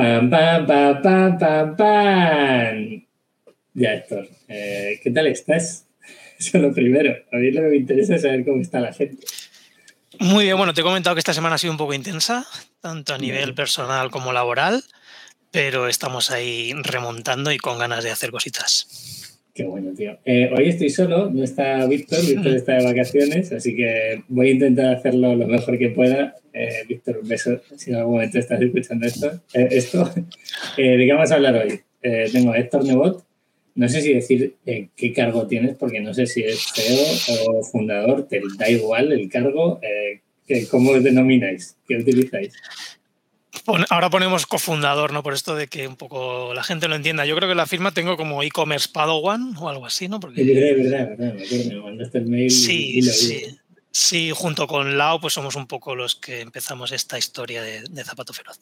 Pam, pam, pam, pam, pam, pam. Ya, Héctor, eh, ¿qué tal estás? Eso es lo primero. A mí lo que me interesa es saber cómo está la gente. Muy bien, bueno, te he comentado que esta semana ha sido un poco intensa, tanto a nivel personal como laboral, pero estamos ahí remontando y con ganas de hacer cositas. Qué bueno, tío. Eh, hoy estoy solo, no está Víctor, Víctor está de vacaciones, así que voy a intentar hacerlo lo mejor que pueda. Eh, Víctor, un beso si en algún momento estás escuchando esto. Eh, esto. ¿De qué vamos a hablar hoy? tengo a Héctor Nebot, no sé si decir qué cargo tienes, porque no sé si es CEO o fundador, te da igual el cargo. ¿Cómo os denomináis? ¿Qué utilizáis? Ahora ponemos cofundador, ¿no? Por esto de que un poco la gente lo entienda. Yo creo que la firma tengo como e-commerce Padawan o algo así, ¿no? Porque... Verdad, verdad, me acuerdo, me mandaste el mail. Sí, y, sí. Sí, junto con Lau, pues somos un poco los que empezamos esta historia de, Zapato Feroz.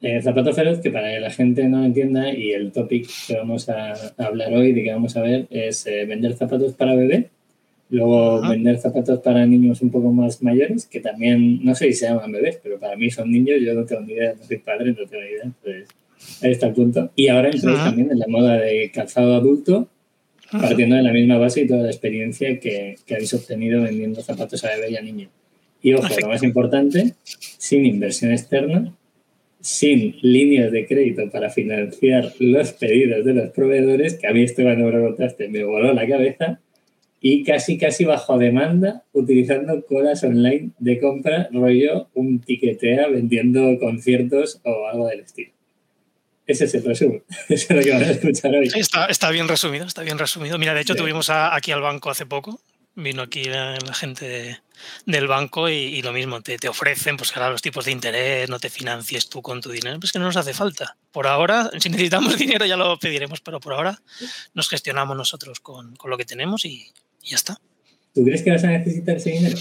Eh, Zapato Feroz, que para que la gente no entienda, y el topic que vamos a, hablar hoy, de que vamos a ver, es eh, vender zapatos para bebé Luego vender zapatos para niños un poco más mayores, que también, no sé si se llaman bebés, pero para mí son niños, yo no tengo ni idea, no soy padre, no tengo ni idea. Entonces, ahí está el punto. Y ahora entréis también en la moda de calzado adulto, partiendo de la misma base y toda la experiencia que, que habéis obtenido vendiendo zapatos a bebé y a niño. Y ojo, lo más importante, sin inversión externa, sin líneas de crédito para financiar los pedidos de los proveedores, que a mí lo contaste me voló la cabeza, y casi casi bajo demanda utilizando colas online de compra, rollo un tiquetea vendiendo conciertos o algo del estilo. Ese es el resumen. Eso es lo que vamos a escuchar hoy. Está, bien resumido, está bien resumido. Mira, de hecho tuvimos aquí al banco hace poco. Vino aquí la, gente del banco y, lo mismo, te, te, ofrecen, pues ahora los tipos de interés, no te financies tú con tu dinero, pues que no nos hace falta. Por ahora, si necesitamos dinero ya lo pediremos, pero por ahora nos gestionamos nosotros con, con lo que tenemos y, y ya está. ¿Tú crees que vas a necesitar ese dinero?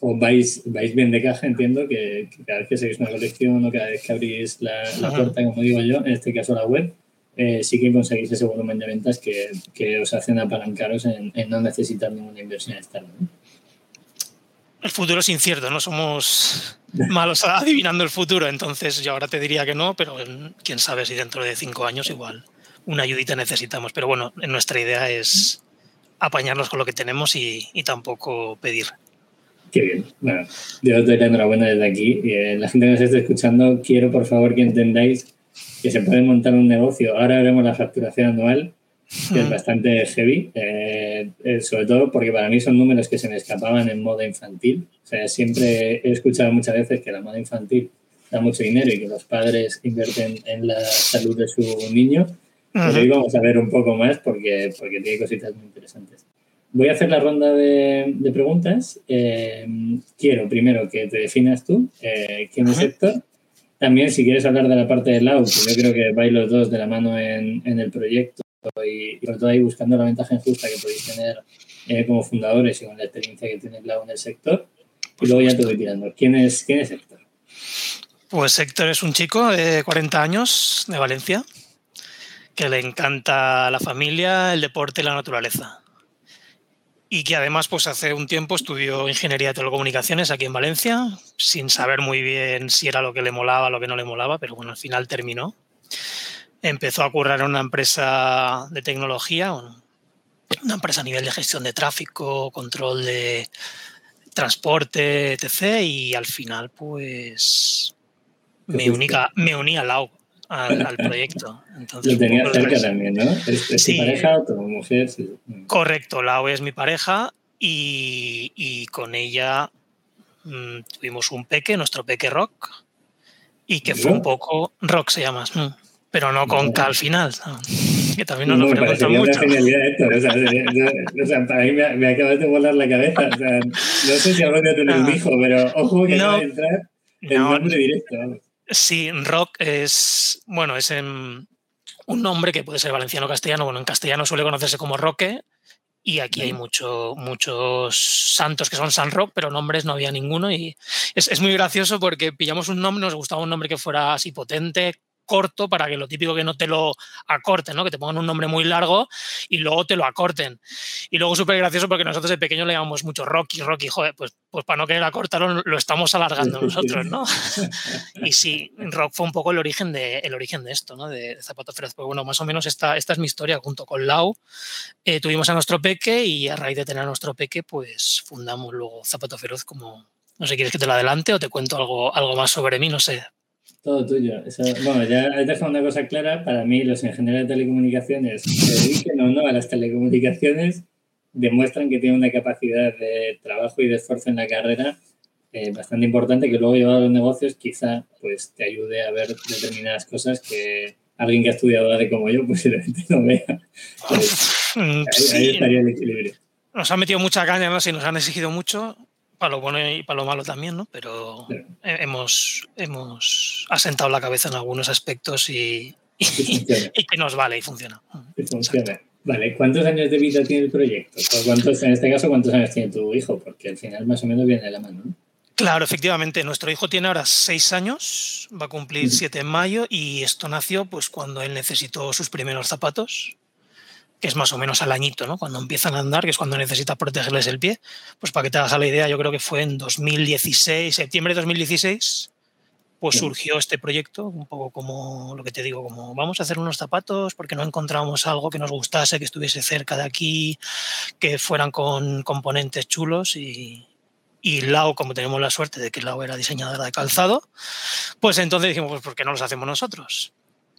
¿O vais, vais bien de caja? Entiendo que, cada vez que seguís una colección o cada vez que abrís la, puerta, como digo yo, en este caso la web, eh, sí que conseguís ese volumen de ventas que, que os hacen apalancaros en, en, no necesitar ninguna inversión externa. El futuro es incierto, no somos malos adivinando el futuro, entonces yo ahora te diría que no, pero quién sabe si dentro de cinco años igual una ayudita necesitamos. Pero bueno, nuestra idea es apañarnos con lo que tenemos y, tampoco pedir. Qué bien. Bueno, yo os doy la enhorabuena desde aquí. Y, eh, la gente que nos esté escuchando, quiero por favor que entendáis que se puede montar un negocio. Ahora veremos la facturación anual, que es bastante heavy, eh, eh, sobre todo porque para mí son números que se me escapaban en moda infantil. O sea, siempre he escuchado muchas veces que la moda infantil da mucho dinero y que los padres invierten en la salud de su niño pues hoy vamos a ver un poco más porque, porque tiene cositas muy interesantes. Voy a hacer la ronda de, de preguntas. Eh, quiero primero que te definas tú, eh, quién es Héctor. También, si quieres hablar de la parte del Lau, que yo creo que vais los dos de la mano en, en el proyecto y, sobre todo ahí buscando la ventaja injusta que podéis tener eh, como fundadores y con la experiencia que tiene el Lau en el sector. Y luego ya te voy tirando. ¿Quién es, quién es Héctor? Pues Héctor es un chico de 40 años de Valencia que le encanta la familia, el deporte y la naturaleza. Y que además, pues hace un tiempo estudió ingeniería de telecomunicaciones aquí en Valencia, sin saber muy bien si era lo que le molaba, lo que no le molaba, pero bueno, al final terminó. Empezó a currar en una empresa de tecnología, una empresa a nivel de gestión de tráfico, control de transporte, etc. Y al final, pues me, me uní al LAU al, proyecto. Entonces, Lo tenía cerca también, ¿no? ¿Es, tu pareja o tu mujer? Correcto, Lau es mi pareja y, con ella mm, tuvimos un peque, nuestro peque rock, y que fue un poco. Rock se llama, mm, pero no con K al final. Que también nos lo preguntan mucho. Esto, o, sea, para mí me, me acabas de volar la cabeza. O sea, no sé si algún día tener un hijo, pero ojo que no, va a entrar el nombre directo. Sí, rock es, bueno, es un nombre que puede ser valenciano o castellano. Bueno, en castellano suele conocerse como roque y aquí hay mucho, muchos santos que son San Rock, pero nombres no había ninguno y es, muy gracioso porque pillamos un nombre, nos gustaba un nombre que fuera así potente, corto para que lo típico que no te lo acorten, ¿no? Que te pongan un nombre muy largo y luego te lo acorten. Y luego súper gracioso porque nosotros de pequeño le llamamos mucho Rocky, Rocky, joder, pues, pues para no querer acortarlo lo estamos alargando nosotros, ¿no? y sí, Rock fue un poco el origen de, el origen de esto, ¿no? De, Zapato Feroz. Pues bueno, más o menos esta, esta es mi historia junto con Lau. Eh, tuvimos a nuestro peque y a raíz de tener a nuestro peque, pues fundamos luego Zapato Feroz como, no sé, ¿quieres que te lo adelante o te cuento algo, algo más sobre mí? No sé. Todo tuyo. bueno, ya has dejado una cosa clara. Para mí, los ingenieros de telecomunicaciones se dediquen o no a las telecomunicaciones, demuestran que tienen una capacidad de trabajo y de esfuerzo en la carrera eh, bastante importante que luego llevado a los negocios quizá pues te ayude a ver determinadas cosas que alguien que ha estudiado de como yo posiblemente no vea. Pues, ahí, estaría el equilibrio. Nos han metido mucha caña, ¿no? Si nos han exigido mucho para lo bueno y para lo malo también, ¿no? Pero hemos, hemos asentado la cabeza en algunos aspectos y, que nos vale y funciona. funciona. Vale, ¿cuántos años de vida tiene el proyecto? cuántos, en este caso, ¿cuántos años tiene tu hijo? Porque al final más o menos viene de la mano, ¿no? Claro, efectivamente. Nuestro hijo tiene ahora seis años, va a cumplir siete en mayo y esto nació pues cuando él necesitó sus primeros zapatos que es más o menos al añito, ¿no? Cuando empiezan a andar, que es cuando necesitas protegerles el pie. Pues para que te hagas la idea, yo creo que fue en 2016, septiembre de 2016, pues surgió este proyecto, un poco como lo que te digo, como vamos a hacer unos zapatos porque no encontramos algo que nos gustase, que estuviese cerca de aquí, que fueran con componentes chulos y, y Lau, como tenemos la suerte de que Lau era diseñadora de calzado, pues entonces dijimos, pues ¿por qué no los hacemos nosotros?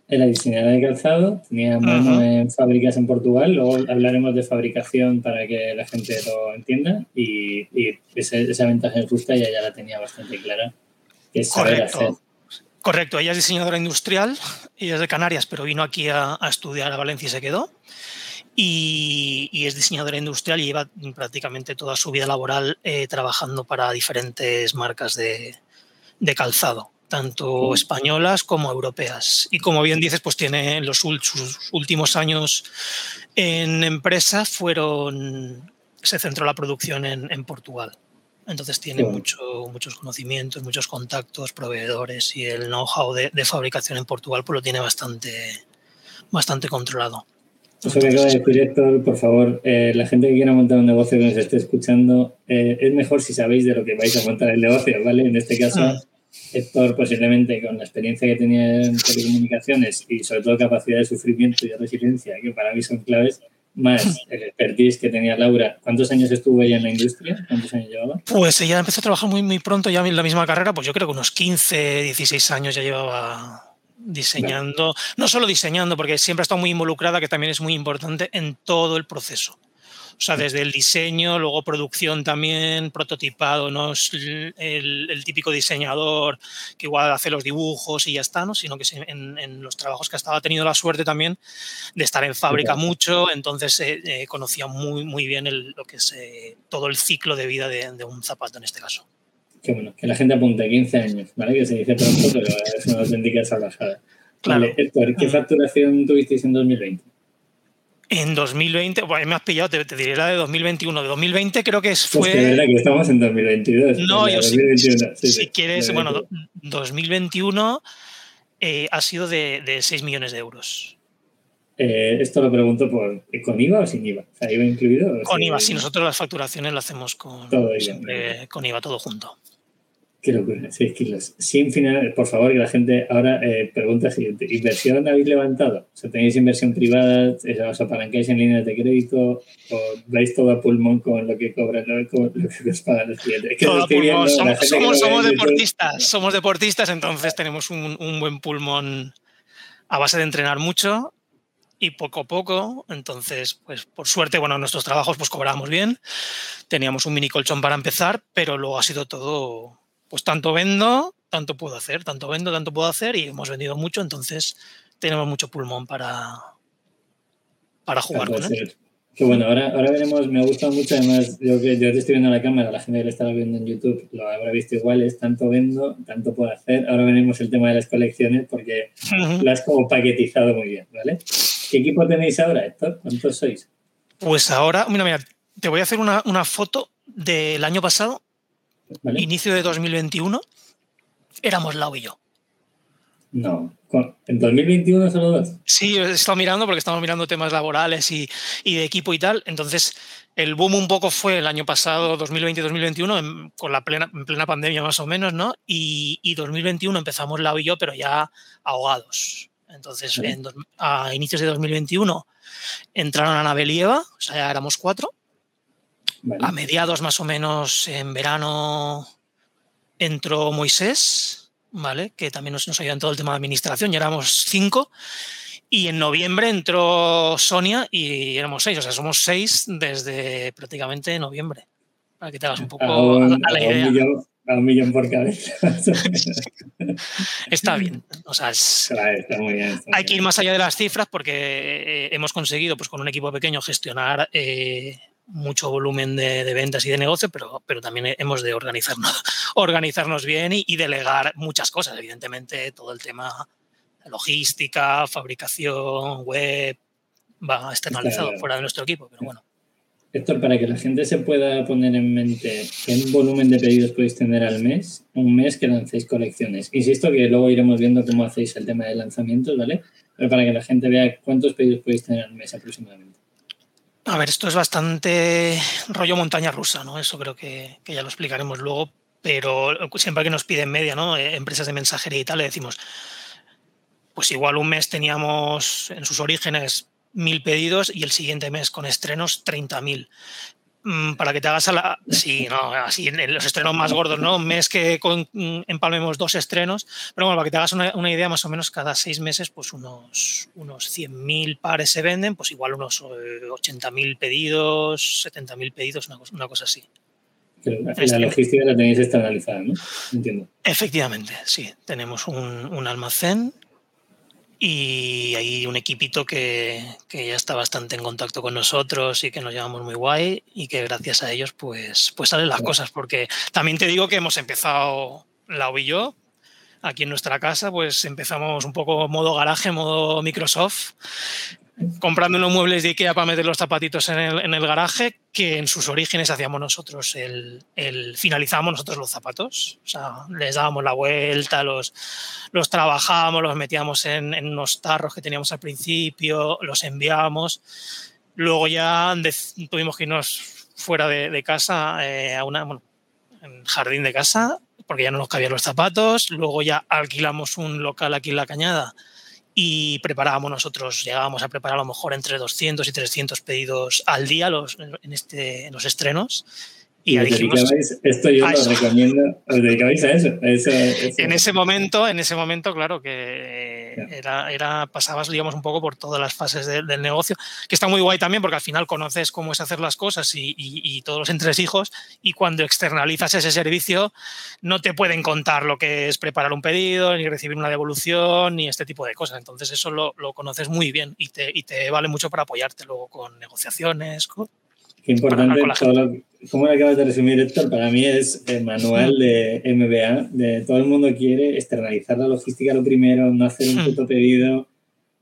Era diseñadora de calzado, tenía mano en fábricas en Portugal, luego hablaremos de fabricación para que la gente lo entienda y, esa ventaja justa ya, ya la tenía bastante clara, que es saber Correcto. hacer. Correcto, ella es diseñadora industrial, ella es de Canarias, pero vino aquí a, estudiar a Valencia y se quedó. Y, es diseñadora industrial y lleva prácticamente toda su vida laboral eh, trabajando para diferentes marcas de calzado tanto españolas como europeas. Y como bien dices, pues tiene los sus últimos años en empresa fueron, se centró la producción en, Portugal. Entonces tiene mucho, muchos conocimientos, muchos contactos, proveedores y el know-how de, fabricación en Portugal pues lo tiene bastante, bastante controlado. Eso que acaba de decir Héctor, por favor, eh, la gente que quiera montar un negocio que nos esté escuchando, eh, es mejor si sabéis de lo que vais a montar el negocio, ¿vale? En este caso, ah. Héctor posiblemente con la experiencia que tenía en telecomunicaciones y sobre todo capacidad de sufrimiento y de resiliencia, que para mí son claves, más el expertise que tenía Laura. ¿Cuántos años estuvo ella en la industria? ¿Cuántos años llevaba? Pues ella empezó a trabajar muy, muy pronto ya en la misma carrera, pues yo creo que unos 15, 16 años ya llevaba diseñando, no solo diseñando, porque siempre ha estado muy involucrada, que también es muy importante en todo el proceso. O sea, desde el diseño, luego producción también, prototipado, no es el, típico diseñador que igual hace los dibujos y ya está, ¿no? sino que en, los trabajos que ha estado ha tenido la suerte también de estar en fábrica mucho, entonces eh, eh, conocía muy, muy bien lo que es eh, todo el ciclo de vida de, un zapato en este caso. Qué bueno, que la gente apunte 15 años, ¿vale? Que se dice pronto, pero es una auténtica salvajada. Claro. Vale, Héctor, ¿qué facturación tuvisteis en 2020? En 2020, bueno, me has pillado, te, diré la de 2021. De 2020 creo que fue. Pues que verdad que estamos en 2022. No, yo 2021. Sí, si, quieres, bueno, 2021 eh, ha sido de, de, 6 millones de euros. Eh, esto lo pregunto por ¿con IVA o sin IVA? O sea, ¿IVA incluido? Con IVA, sí, nosotros las facturaciones las hacemos con, siempre, con IVA todo junto. Qué locura, 6 kilos. Sin final, por favor, que la gente ahora eh, pregunta siguiente. ¿Inversión habéis levantado? O sea, ¿tenéis inversión privada? ¿Os apalancáis en líneas de crédito? ¿O vais todo a pulmón con lo que cobran, con lo que os pagan los clientes? Somos, deportistas, somos deportistas, entonces tenemos un, un buen pulmón a base de entrenar mucho y poco a poco, entonces, pues por suerte, bueno, nuestros trabajos pues cobramos bien, teníamos un mini colchón para empezar, pero luego ha sido todo pues tanto vendo, tanto puedo hacer, tanto vendo, tanto puedo hacer y hemos vendido mucho, entonces tenemos mucho pulmón para, para jugar con él. Que bueno, ahora, ahora veremos, me ha gustado mucho, además, yo, yo te estoy viendo en la cámara, la gente que lo estaba viendo en YouTube lo habrá visto igual, es tanto vendo, tanto puedo hacer. Ahora veremos el tema de las colecciones porque lo has como paquetizado muy bien, ¿vale? ¿Qué equipo tenéis ahora, Héctor? ¿Cuántos sois? Pues ahora, mira, mira, te voy a hacer una, una foto del año pasado inicio de 2021, éramos Lau y yo. No, ¿en 2021 solo dos? Sí, he estado mirando porque estamos mirando temas laborales y, de equipo y tal. Entonces, el boom un poco fue el año pasado, 2020-2021, con la plena, en plena pandemia más o menos, ¿no? Y, 2021 empezamos Lau y yo, pero ya ahogados. Entonces, a inicios de 2021 entraron Anabel y Eva, o sea, ya éramos cuatro. A mediados más o menos en verano entró Moisés, ¿vale? Que también nos, nos ayudó en todo el tema de administración, ya éramos cinco. Y en noviembre entró Sonia y éramos seis, o sea, somos seis desde prácticamente noviembre. Para que te hagas un poco a, la idea. A un millón por cabeza. está bien. O sea, hay que ir más allá de las cifras porque eh, hemos conseguido, pues con un equipo pequeño, gestionar eh, mucho volumen de, ventas y de negocio, pero, pero también hemos de organizarnos, organizarnos bien y, delegar muchas cosas. Evidentemente, todo el tema logística, fabricación, web, va externalizado fuera de nuestro equipo, pero bueno. Héctor, para que la gente se pueda poner en mente qué volumen de pedidos podéis tener al mes, un mes que lancéis colecciones. Insisto que luego iremos viendo cómo hacéis el tema de lanzamientos, ¿vale? Pero para que la gente vea cuántos pedidos podéis tener al mes aproximadamente. A ver, esto es bastante rollo montaña rusa, ¿no? Eso creo que, ya lo explicaremos luego, pero siempre que nos piden media, ¿no? Eh, empresas de mensajería y tal, le decimos, pues igual un mes teníamos en sus orígenes mil pedidos y el siguiente mes con estrenos 30.000. Mm, para que te hagas a la. Sí, no, así en los estrenos más gordos, ¿no? Un mes que con, mm, empalmemos dos estrenos. Pero bueno, para que te hagas una, idea, más o menos cada seis meses, pues unos, unos 100.000 pares se venden, pues igual unos 80.000 eh, pedidos, 70.000 pedidos, una cosa, una cosa así. la logística la tenéis externalizada, ¿no? Entiendo. Efectivamente, sí. Tenemos un, un almacén y hay un equipito que, ya está bastante en contacto con nosotros y que nos llevamos muy guay y que gracias a ellos pues, pues salen las cosas. Porque también te digo que hemos empezado, Lau y yo, aquí en nuestra casa, pues empezamos un poco modo garaje, modo Microsoft comprando unos muebles de Ikea para meter los zapatitos en el, garaje, que en sus orígenes hacíamos nosotros el, el, finalizábamos nosotros los zapatos. O sea, les dábamos la vuelta, los, los trabajábamos, los metíamos en, unos tarros que teníamos al principio, los enviábamos. Luego ya tuvimos que irnos fuera de, casa eh, a una, en jardín de casa, porque ya no nos cabían los zapatos. Luego ya alquilamos un local aquí en La Cañada y preparábamos nosotros, llegábamos a preparar a lo mejor entre 200 y 300 pedidos al día en, este, en los estrenos y, esto yo lo recomiendo, os dedicabais a eso, En ese momento, en ese momento, claro que era, era, pasabas, digamos, un poco por todas las fases del negocio, que está muy guay también porque al final conoces cómo es hacer las cosas y, y, todos los entresijos y cuando externalizas ese servicio no te pueden contar lo que es preparar un pedido, ni recibir una devolución, ni este tipo de cosas. Entonces eso lo, lo conoces muy bien y te, y te vale mucho para apoyarte luego con negociaciones, con, Qué importante todo lo, como lo acabas de resumir, Héctor, para mí es el manual de MBA, de todo el mundo quiere externalizar la logística lo primero, no hacer un hmm. puto pedido.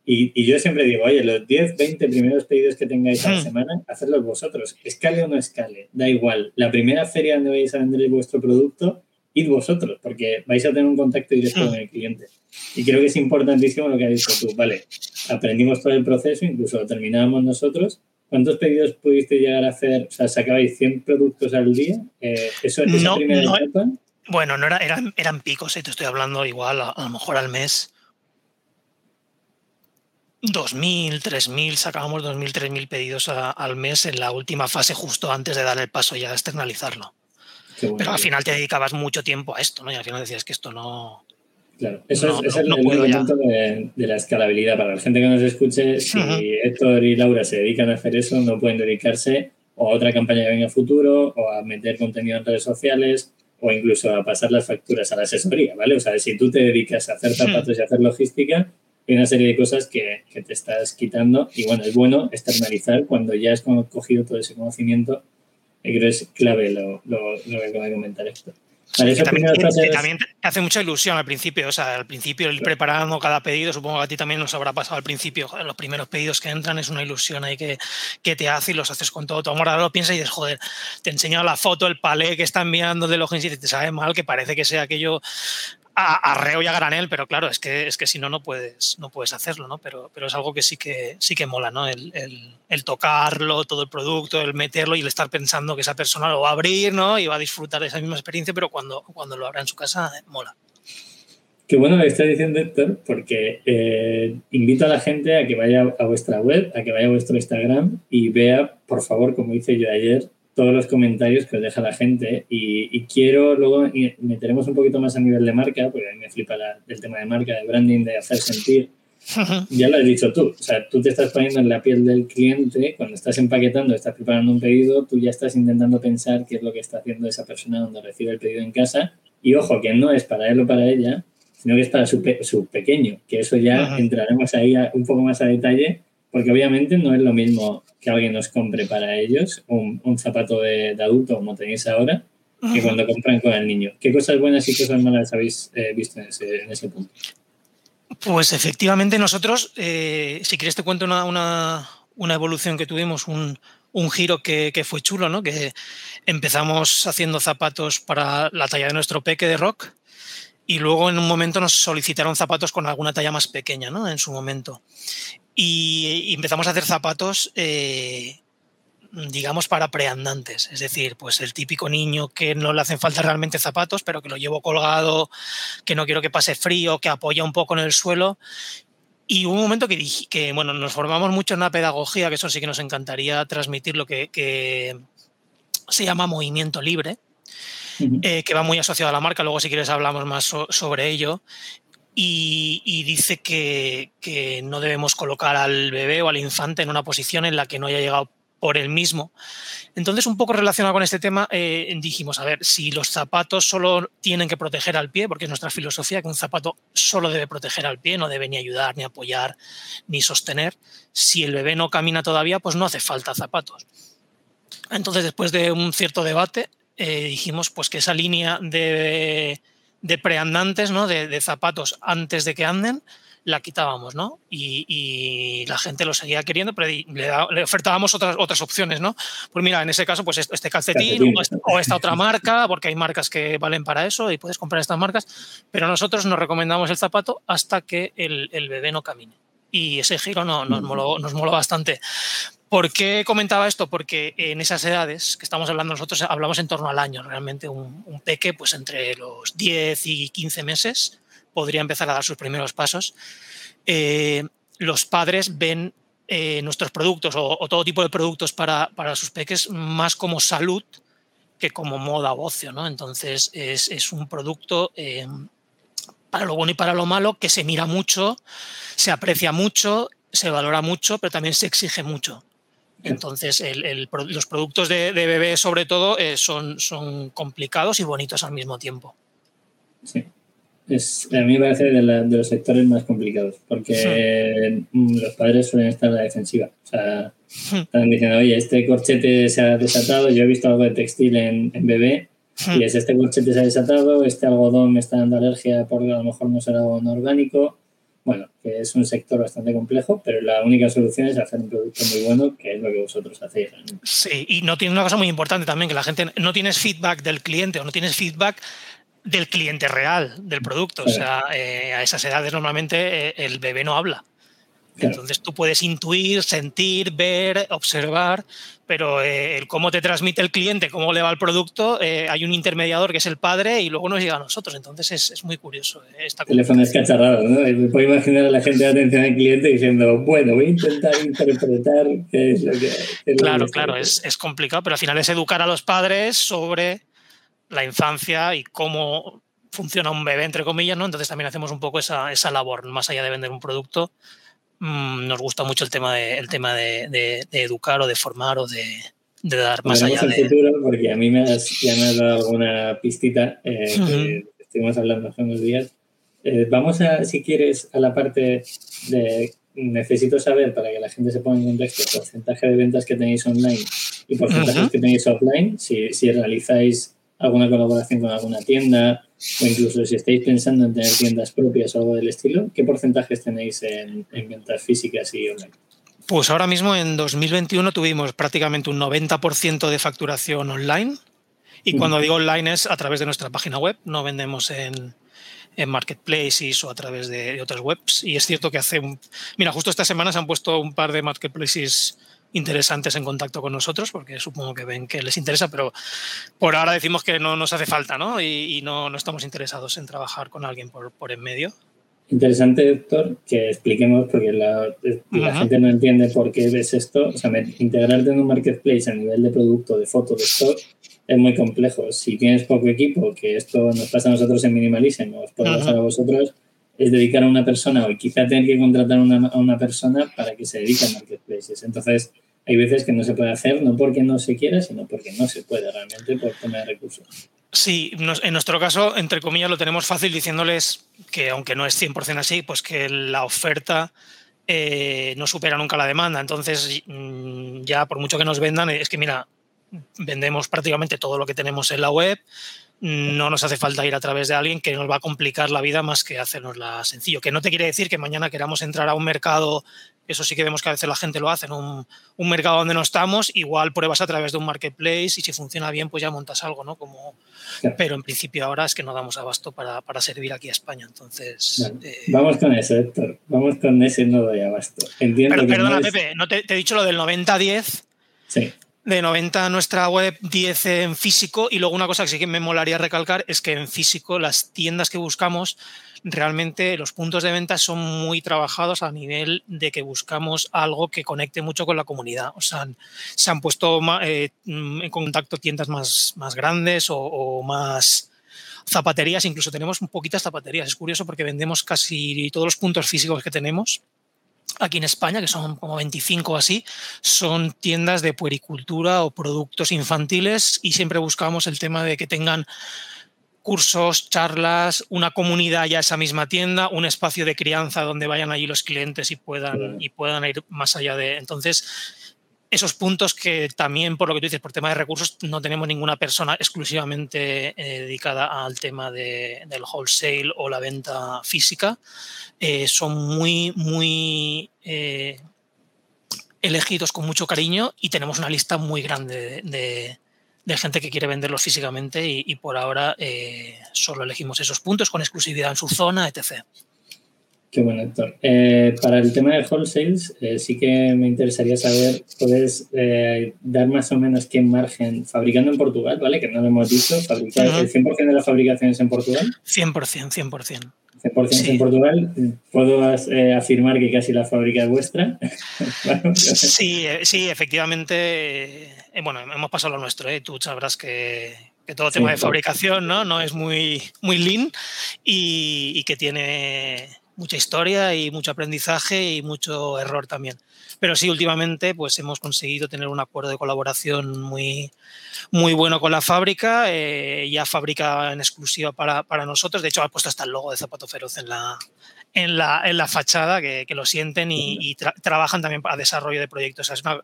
Y, y, yo siempre digo, oye, los 10, 20 primeros pedidos que tengáis a la hmm. semana, hacedlos vosotros. Escale o no escale, da igual. La primera feria donde vais a vender vuestro producto, id vosotros, porque vais a tener un contacto directo hmm. con el cliente. Y creo que es importantísimo lo que has dicho tú. Vale, aprendimos todo el proceso, incluso lo terminábamos nosotros, ¿Cuántos pedidos pudiste llegar a hacer? O sea, ¿sacabais 100 productos al día? Eh, ¿Eso es no, primera no, Bueno, no era, eran, eran picos, ¿eh? te estoy hablando igual, a, lo mejor al mes. 2.000, 3.000, sacábamos 2.000, 3.000 pedidos al mes en la última fase, justo antes de dar el paso ya a externalizarlo. Pero al final te dedicabas mucho tiempo a esto, ¿no? Y al final decías que esto no, Claro, eso es, el, elemento de, la escalabilidad. Para la gente que nos escuche, si Héctor y Laura se dedican a hacer eso, no pueden dedicarse a otra campaña que venga a futuro, o a meter contenido en redes sociales, o incluso a pasar las facturas a la asesoría, ¿vale? O sea, si tú te dedicas a hacer zapatos y a hacer logística, hay una serie de cosas que, que, te estás quitando. Y bueno, es bueno externalizar cuando ya has cogido todo ese conocimiento. Y creo que es clave lo, lo, lo que acaba de comentar Héctor también, te hace mucha ilusión al principio, o sea, al principio ir preparando cada pedido, supongo que a ti también nos habrá pasado al principio, los primeros pedidos que entran es una ilusión ahí que, que te hace y los haces con todo tu amor, ahora lo piensas y dices, joder, te enseño la foto, el palé que está enviando de logística y te sabe mal que parece que sea aquello a, arreo y a granel, pero claro, es que, es que si no, no puedes, no puedes hacerlo, ¿no? Pero, pero es algo que sí que, sí que mola, ¿no? El, el, tocarlo, todo el producto, el meterlo y el estar pensando que esa persona lo va a abrir, ¿no? Y va a disfrutar de esa misma experiencia, pero cuando, cuando lo abra en su casa, mola. Qué bueno lo que está diciendo Héctor, porque eh, invito a la gente a que vaya a vuestra web, a que vaya a vuestro Instagram y vea, por favor, como hice yo ayer, todos los comentarios que os deja la gente y, quiero luego meteremos un poquito más a nivel de marca, porque a mí me flipa el tema de marca, de branding, de hacer sentir. Ya lo has dicho tú, o sea, tú te estás poniendo en la piel del cliente, cuando estás empaquetando, estás preparando un pedido, tú ya estás intentando pensar qué es lo que está haciendo esa persona cuando recibe el pedido en casa. Y ojo, que no es para él o para ella, sino que es para su, su pequeño, que eso ya entraremos ahí un poco más a detalle, porque obviamente no es lo mismo que alguien nos compre para ellos un, un zapato de, adulto como tenéis ahora que cuando compran con el niño. ¿Qué cosas buenas y cosas malas habéis eh, visto en ese, en ese, punto? Pues efectivamente nosotros, eh, si quieres te cuento una, una, una evolución que tuvimos, un, un giro que, que, fue chulo, ¿no? Que empezamos haciendo zapatos para la talla de nuestro peque de rock y luego en un momento nos solicitaron zapatos con alguna talla más pequeña, ¿no? En su momento. Y, empezamos a hacer zapatos, eh, digamos, para preandantes. Es decir, pues el típico niño que no le hacen falta realmente zapatos, pero que lo llevo colgado, que no quiero que pase frío, que apoya un poco en el suelo. Y hubo un momento que dije que, bueno, nos formamos mucho en una pedagogía, que eso sí que nos encantaría transmitir, lo que se llama movimiento libre, eh, que va muy asociado a la marca. Luego, si quieres, hablamos más sobre ello. Y, dice que, no debemos colocar al bebé o al infante en una posición en la que no haya llegado por él mismo. Entonces, un poco relacionado con este tema, eh, dijimos, a ver, si los zapatos solo tienen que proteger al pie, porque es nuestra filosofía que un zapato solo debe proteger al pie, no debe ni ayudar, ni apoyar, ni sostener, si el bebé no camina todavía, pues no hace falta zapatos. Entonces, después de un cierto debate, eh, dijimos pues que esa línea de, de preandantes, ¿no? De, zapatos antes de que anden, la quitábamos, ¿no? Y, la gente lo seguía queriendo, pero le, ofertábamos otras, otras opciones, ¿no? Pues mira, en ese caso, pues este calcetín, O, esta, otra marca, porque hay marcas que valen para eso y puedes comprar estas marcas, pero nosotros nos recomendamos el zapato hasta que el, el bebé no camine. Y ese giro no, nos, moló, nos moló bastante. ¿Por qué comentaba esto? Porque en esas edades que estamos hablando nosotros, hablamos en torno al año. Realmente un, peque, pues entre los 10 y 15 meses, podría empezar a dar sus primeros pasos. Eh, los padres ven eh, nuestros productos o, todo tipo de productos para, sus peques más como salud que como moda o ocio. ¿no? Entonces es, un producto eh, para lo bueno y para lo malo que se mira mucho, se aprecia mucho, se valora mucho, pero también se exige mucho. Entonces, los productos de, bebé, sobre todo, eh, son, son complicados y bonitos al mismo tiempo. Sí. Es, a mí me parece de, los sectores más complicados, porque mm, los padres suelen estar en la defensiva. O sea, hmm. están diciendo, oye, este corchete se ha desatado, yo he visto algo de textil en, bebé, y hmm. es este corchete se ha desatado, este algodón me está dando alergia porque a lo mejor no será algodón orgánico bueno, que es un sector bastante complejo, pero la única solución es hacer un producto muy bueno, que es lo que vosotros hacéis. Sí, y no tiene una cosa muy importante también, que la gente no tienes feedback del cliente o no tienes feedback del cliente real del producto. O sea, eh, a esas edades normalmente eh, el bebé no habla. Entonces tú puedes intuir, sentir, ver, observar, pero eh, el cómo te transmite el cliente, cómo le va el producto, eh, hay un intermediador que es el padre y luego nos llega a nosotros. Entonces es, es muy curioso. Eh, esta Teléfono es cacharrado, ¿no? Me puedo imaginar a la gente de atención al cliente diciendo, bueno, voy a intentar interpretar qué es lo que... claro, claro, es, es complicado, pero al final es educar a los padres sobre la infancia y cómo funciona un bebé, entre comillas, ¿no? Entonces también hacemos un poco esa, esa labor, más allá de vender un producto, Mm, nos gusta mucho el tema de, el tema de, educar o de formar o de, dar más allá de... futuro porque a mí me has, ya me has dado alguna pistita eh, que estuvimos hablando hace unos días. Eh, vamos a, si quieres, a la parte de necesito saber para que la gente se ponga en contexto el porcentaje de ventas que tenéis online y porcentajes que tenéis offline, si, si realizáis alguna colaboración con alguna tienda o incluso si estáis pensando en tener tiendas propias o algo del estilo, ¿qué porcentajes tenéis en, ventas físicas y online? Pues ahora mismo en 2021 tuvimos prácticamente un 90% de facturación online y cuando digo online es a través de nuestra página web, no vendemos en, en marketplaces o a través de, otras webs. Y es cierto que hace un... Mira, justo esta semana se han puesto un par de marketplaces interesantes en contacto con nosotros, porque supongo que ven que les interesa, pero por ahora decimos que no nos hace falta, ¿no? Y, no, no, estamos interesados en trabajar con alguien por, por en medio. Interesante, Héctor, que expliquemos, porque la, gente no entiende por qué ves esto. O sea, integrarte en un marketplace a nivel de producto, de foto, de stock, es muy complejo. Si tienes poco equipo, que esto nos pasa a nosotros en Minimalism, os puede pasar a vosotros, es dedicar a una persona o quizá tener que contratar a una, a una persona para que se dedique a marketplaces. Entonces, hay veces que no se puede hacer, no porque no se quiera, sino porque no se puede realmente por tema de recursos. Sí, en nuestro caso, entre comillas, lo tenemos fácil diciéndoles que, aunque no es 100% así, pues que la oferta eh, no supera nunca la demanda. Entonces, mm, ya por mucho que nos vendan, es que mira, vendemos prácticamente todo lo que tenemos en la web, no nos hace falta ir a través de alguien que nos va a complicar la vida más que hacernosla sencillo. Que no te quiere decir que mañana queramos entrar a un mercado eso sí que vemos que a veces la gente lo hace en un, mercado donde no estamos, igual pruebas a través de un marketplace y si funciona bien, pues ya montas algo, ¿no? Como, Pero en principio ahora es que no damos abasto para, servir aquí a España, entonces... Eh, vamos con eso, Héctor, vamos con ese no doy abasto. Entiendo pero, perdona, Pepe, ¿no te, he dicho lo del 90-10? Sí de 90 nuestra web, 10 en físico. Y luego una cosa que sí que me molaría recalcar es que en físico las tiendas que buscamos realmente los puntos de venta son muy trabajados a nivel de que buscamos algo que conecte mucho con la comunidad. O sea, se han puesto eh, en contacto tiendas más, más grandes o, más zapaterías, incluso tenemos poquitas zapaterías. Es curioso porque vendemos casi todos los puntos físicos que tenemos aquí en España, que son como 25 o así, son tiendas de puericultura o productos infantiles y siempre buscamos el tema de que tengan cursos, charlas, una comunidad ya esa misma tienda, un espacio de crianza donde vayan allí los clientes y puedan, y puedan ir más allá de... Entonces, esos puntos que también, por lo que tú dices, por tema de recursos, no tenemos ninguna persona exclusivamente eh, dedicada al tema de, del wholesale o la venta física, eh, son muy, muy eh, elegidos con mucho cariño y tenemos una lista muy grande de gente que quiere venderlos físicamente y, por ahora solo elegimos esos puntos con exclusividad en su zona, etc. Qué bueno, Héctor. Eh, para el tema de wholesales, eh, sí que me interesaría saber, ¿puedes dar más o menos qué margen, fabricando en Portugal, ¿vale? Que no lo hemos dicho, fabricar, ¿el 100% de la fabricación es en Portugal? 100%, 100%. 100% en Portugal. ¿Puedo afirmar que casi la fábrica es vuestra? sí, sí, efectivamente eh, bueno, hemos pasado lo nuestro, ¿eh? tú sabrás que, todo tema de fabricación ¿no? no es muy, muy lean y, que tiene mucha historia y mucho aprendizaje y mucho error también. Pero sí, últimamente pues hemos conseguido tener un acuerdo de colaboración muy, muy bueno con la fábrica. Eh, ya fabrica en exclusiva para, para, nosotros. De hecho, ha puesto hasta el logo de Zapato Feroz en la, en la, en la fachada, que, que, lo sienten y, trabajan también para desarrollo de proyectos. es una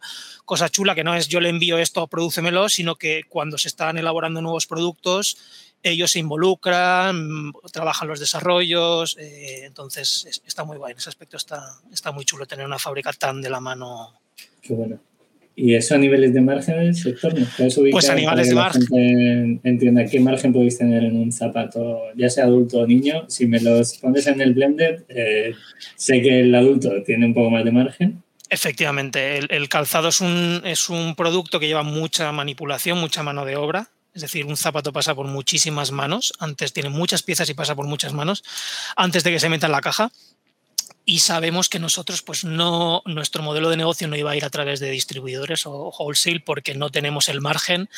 cosa chula que no es yo le envío esto, prodúcemelo, sino que cuando se están elaborando nuevos productos, ellos se involucran, trabajan los desarrollos, eh, entonces está muy guay. En ese aspecto está, está muy chulo tener una fábrica tan de la mano. Qué bueno. ¿Y eso a niveles de margen sector? pues a niveles de margen. Entienda qué margen podéis tener en un zapato, ya sea adulto o niño. Si me los pones en el blended, eh, sé que el adulto tiene un poco más de margen. Efectivamente, el, calzado es un, es un producto que lleva mucha manipulación, mucha mano de obra. Es decir, un zapato pasa por muchísimas manos, antes tiene muchas piezas y pasa por muchas manos, antes de que se meta en la caja y sabemos que nosotros, pues no, nuestro modelo de negocio no iba a ir a través de distribuidores o wholesale porque no tenemos el margen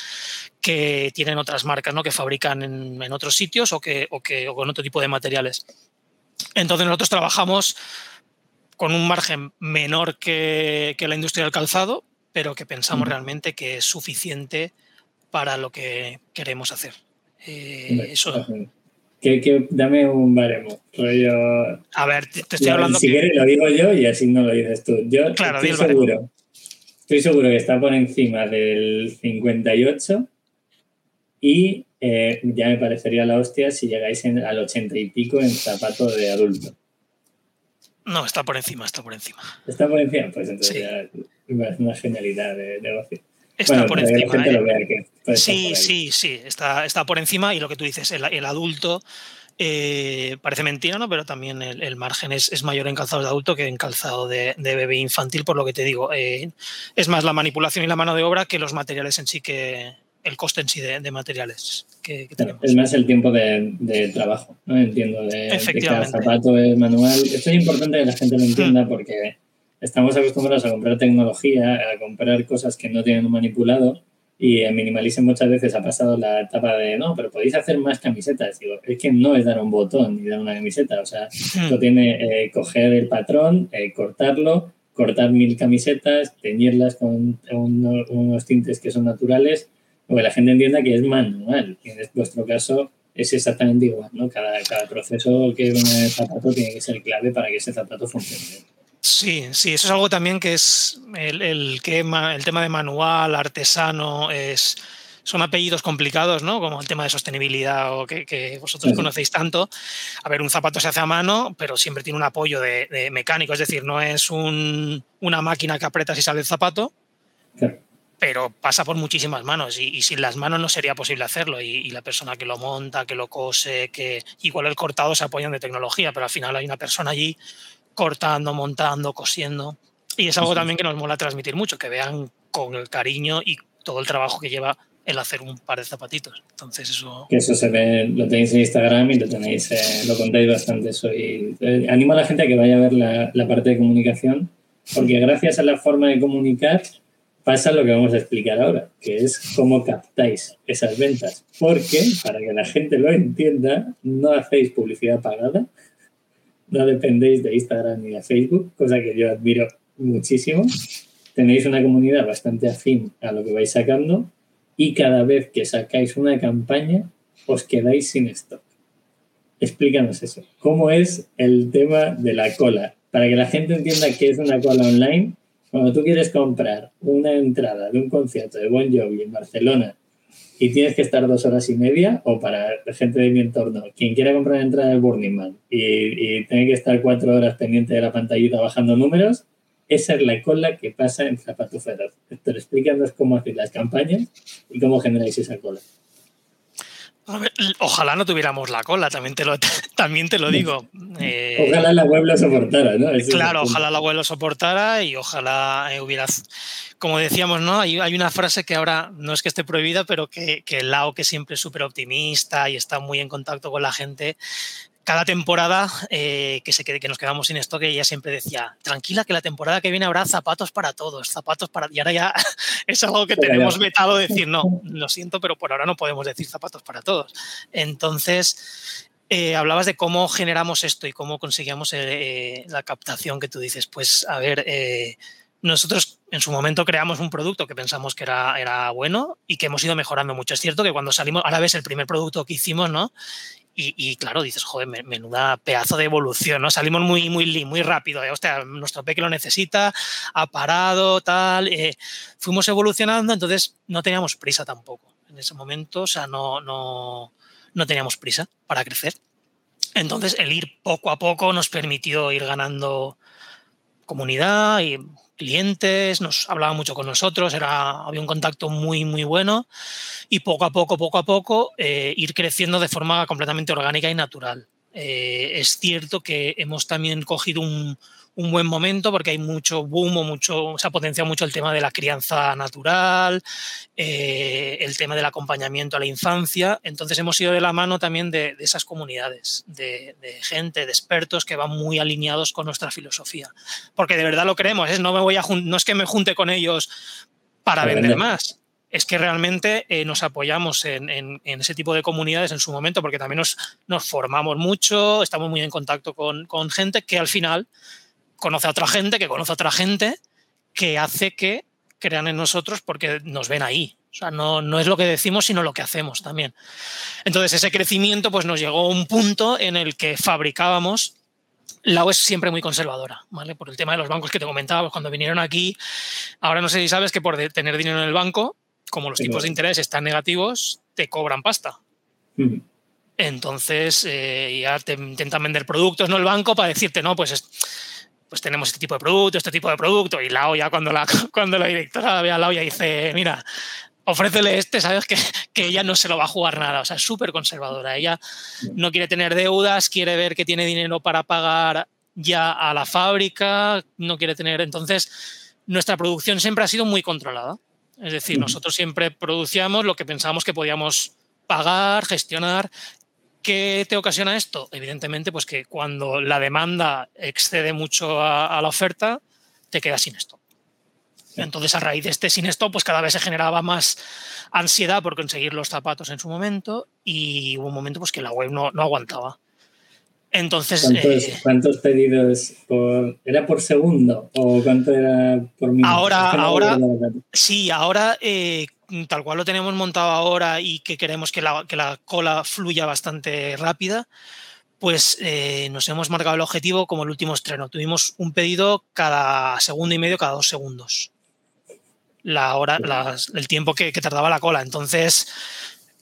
que tienen otras marcas, ¿no? Que fabrican en, otros sitios o que, o que con otro tipo de materiales. Entonces nosotros trabajamos con un margen menor que, la industria del calzado, pero que pensamos realmente que es suficiente para lo que queremos hacer. Eh, eso, que, dame un baremo. a ver, te, estoy hablando. Si quieres, lo digo yo y así no lo dices tú. Yo estoy seguro. Estoy seguro que está por encima del 58 y eh, ya me parecería la hostia si llegáis al 80 y pico en zapato de adulto. No, está por encima, está por encima. ¿Está por encima? Pues entonces ya es una genialidad de negocio. Está por encima. ¿eh? sí, sí, sí, está, está por encima y lo que tú dices, el, adulto Eh, parece mentira, ¿no? Pero también el, margen es, mayor en calzado de adulto que en calzado de, bebé infantil, por lo que te digo. Eh, es más la manipulación y la mano de obra que los materiales en sí, que el coste en sí de, materiales que, tenemos. Es más el tiempo de, trabajo, ¿no? Entiendo, de, que cada zapato es manual. Esto es importante que la gente lo entienda hmm. porque estamos acostumbrados a comprar tecnología, a comprar cosas que no tienen un manipulado y en Minimalism muchas veces ha pasado la etapa de, no, pero podéis hacer más camisetas. Digo, es que no es dar un botón ni dar una camiseta. O sea, hmm. esto tiene eh, coger el patrón, eh, cortarlo, cortar mil camisetas, teñirlas con unos tintes que son naturales, o que la gente entienda que es manual. Y en vuestro caso es exactamente igual, ¿no? Cada, cada proceso que un zapato tiene que ser clave para que ese zapato funcione. Sí, sí, eso es algo también que es el, el, el tema de manual, artesano, es, son apellidos complicados, ¿no? Como el tema de sostenibilidad o que, vosotros conocéis tanto. A ver, un zapato se hace a mano, pero siempre tiene un apoyo de, mecánico, es decir, no es una máquina que apretas y sale el zapato, pero pasa por muchísimas manos y, sin las manos no sería posible hacerlo. Y, y, la persona que lo monta, que lo cose, que igual el cortado se apoyan de tecnología, pero al final hay una persona allí cortando, montando, cosiendo. Y es algo también que nos mola transmitir mucho, que vean con el cariño y todo el trabajo que lleva el hacer un par de zapatitos. Entonces eso... Que eso se ve, lo tenéis en Instagram y lo tenéis, eh, lo contáis bastante. Soy, eh, animo a la gente a que vaya a ver la, la, parte de comunicación, porque gracias a la forma de comunicar pasa lo que vamos a explicar ahora, que es cómo captáis esas ventas. Porque, para que la gente lo entienda, no hacéis publicidad pagada, no dependéis de Instagram ni de Facebook, cosa que yo admiro muchísimo. Tenéis una comunidad bastante afín a lo que vais sacando y cada vez que sacáis una campaña os quedáis sin stock. Explícanos eso. ¿Cómo es el tema de la cola? Para que la gente entienda qué es una cola online, cuando tú quieres comprar una entrada de un concierto de Bon Jovi en Barcelona y tienes que estar dos horas y media, o para gente de mi entorno, quien quiera comprar entrada del Burning Man y, y tiene que estar cuatro horas pendiente de la pantallita bajando números, esa es la cola que pasa en Zapato Feroz. Héctor, explícanos cómo hacéis las campañas y cómo generáis esa cola. Ojalá no tuviéramos la cola, también te lo, también te lo digo. Eh, ojalá la web lo soportara, ¿no? claro, ojalá la web lo soportara y ojalá eh, hubiera como decíamos, ¿no? Hay, hay, una frase que ahora no es que esté prohibida, pero que, que Lao, que siempre es súper optimista y está muy en contacto con la gente, cada temporada eh, que, se, que nos quedamos sin esto, que ella siempre decía, tranquila que la temporada que viene habrá zapatos para todos, zapatos para... Y ahora ya es algo que tenemos vetado decir, no, lo siento, pero por ahora no podemos decir zapatos para todos. Entonces, eh, hablabas de cómo generamos esto y cómo conseguíamos eh, la captación que tú dices. Pues, a ver, nosotros en su momento creamos un producto que pensamos que era, era bueno y que hemos ido mejorando mucho. Es cierto que cuando salimos, ahora ves el primer producto que hicimos, ¿no? Y, claro, dices, joder, menuda pedazo de evolución, ¿no? Salimos muy, muy, muy rápido, ¿eh? hostia, nuestro peque lo necesita, ha parado, tal. Eh, fuimos evolucionando, entonces no teníamos prisa tampoco. En ese momento, o sea, no, no, no teníamos prisa para crecer. Entonces, el ir poco a poco nos permitió ir ganando comunidad y clientes, nos hablaba mucho con nosotros, era, había un contacto muy, muy bueno y poco a poco, poco a poco, eh, ir creciendo de forma completamente orgánica y natural. Eh, es cierto que hemos también cogido un, un buen momento porque hay mucho boom o mucho, se ha potenciado mucho el tema de la crianza natural, eh, el tema del acompañamiento a la infancia. Entonces hemos ido de la mano también de, esas comunidades, de, gente, de expertos que van muy alineados con nuestra filosofía. Porque de verdad lo creemos, ¿eh? no, me voy a no es que me junte con ellos para vender más es que realmente eh, nos apoyamos en, ese tipo de comunidades en su momento, porque también nos, nos formamos mucho, estamos muy en contacto con, con, gente que al final conoce a otra gente, que conoce a otra gente, que hace que crean en nosotros porque nos ven ahí. O sea, no, no es lo que decimos, sino lo que hacemos también. Entonces, ese crecimiento pues, nos llegó a un punto en el que fabricábamos la es siempre muy conservadora, ¿vale? Por el tema de los bancos que te comentaba, pues, cuando vinieron aquí, ahora no sé si sabes que por tener dinero en el banco, como los tipos de interés están negativos, te cobran pasta. Entonces, eh, ya te intentan vender productos, no el banco, para decirte, no, pues pues tenemos este tipo de producto, este tipo de producto, y la ya cuando la, cuando la directora ve a la olla dice, mira, ofrécele este, sabes que, que, ella no se lo va a jugar nada, o sea, es súper conservadora. Ella no quiere tener deudas, quiere ver que tiene dinero para pagar ya a la fábrica, no quiere tener. Entonces, nuestra producción siempre ha sido muy controlada. Es decir, nosotros siempre producíamos lo que pensábamos que podíamos pagar, gestionar. ¿Qué te ocasiona esto? Evidentemente, pues que cuando la demanda excede mucho a, a la oferta, te quedas sin esto. Entonces, a raíz de este sin esto, pues cada vez se generaba más ansiedad por conseguir los zapatos en su momento y hubo un momento pues que la web no, no aguantaba. Entonces. ¿Cuántos, eh, ¿cuántos pedidos por. ¿Era por segundo? ¿O cuánto era por minuto? Ahora, ahora, sí, ahora, eh, tal cual lo tenemos montado ahora y que queremos que la, que la cola fluya bastante rápida, pues eh, nos hemos marcado el objetivo como el último estreno. Tuvimos un pedido cada segundo y medio, cada dos segundos. La hora, el tiempo que, que tardaba la cola. Entonces,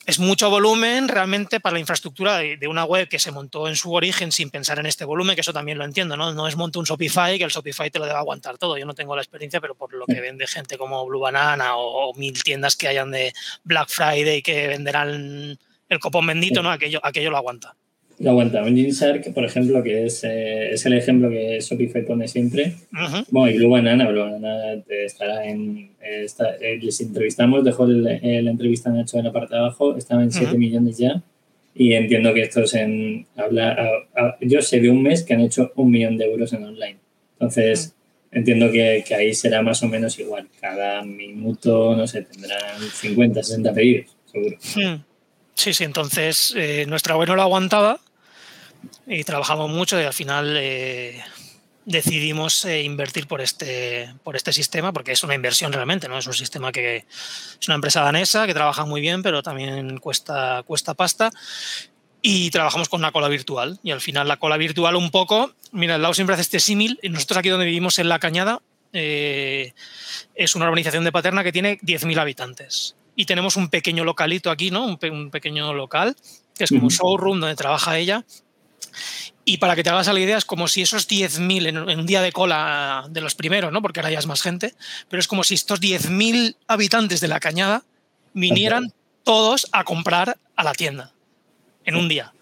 es mucho volumen realmente para la infraestructura de, de una web que se montó en su origen sin pensar en este volumen, que eso también lo entiendo, ¿no? No es monto un Shopify, que el Shopify te lo debe aguantar todo. Yo no tengo la experiencia, pero por lo que vende gente como Blue Banana o, o mil tiendas que hayan de Black Friday que venderán el copón bendito, ¿no? Aquello, aquello lo aguanta. Lo aguanta. Un Gymshark, por ejemplo, que es, eh, es el ejemplo que Shopify pone siempre. Bueno, y Blue Banana, Blue Banana estará en. eh, está- eh, les entrevistamos, dejó la entrevista en hecho en la parte de abajo, estaba en 7 Ujú. millones ya. Y entiendo que estos en. Habla, a- a- yo sé de un mes que han hecho un millón de euros en online. Entonces, entiendo que, que ahí será más o menos igual. Cada minuto, no sé, tendrán 50, 60 pedidos, seguro. Sí, sí, entonces eh, nuestra web no lo aguantaba y trabajamos mucho y al final eh, decidimos eh, invertir por este, por este sistema porque es una inversión realmente, ¿no? Es un sistema que es una empresa danesa que trabaja muy bien, pero también cuesta, cuesta pasta. Y trabajamos con una cola virtual. Y al final la cola virtual un poco, mira, el lado siempre hace este símil. y Nosotros aquí donde vivimos en La Cañada eh, es una urbanización de Paterna que tiene 10.000 habitantes. Y tenemos un pequeño localito aquí, ¿no? Un, pe- un pequeño local, que es como un Ujú. showroom donde trabaja ella. Y para que te hagas la idea, es como si esos 10.000 en, en un día de cola de los primeros, ¿no? Porque ahora ya es más gente, pero es como si estos 10.000 habitantes de la cañada vinieran todos a comprar a la tienda en un día.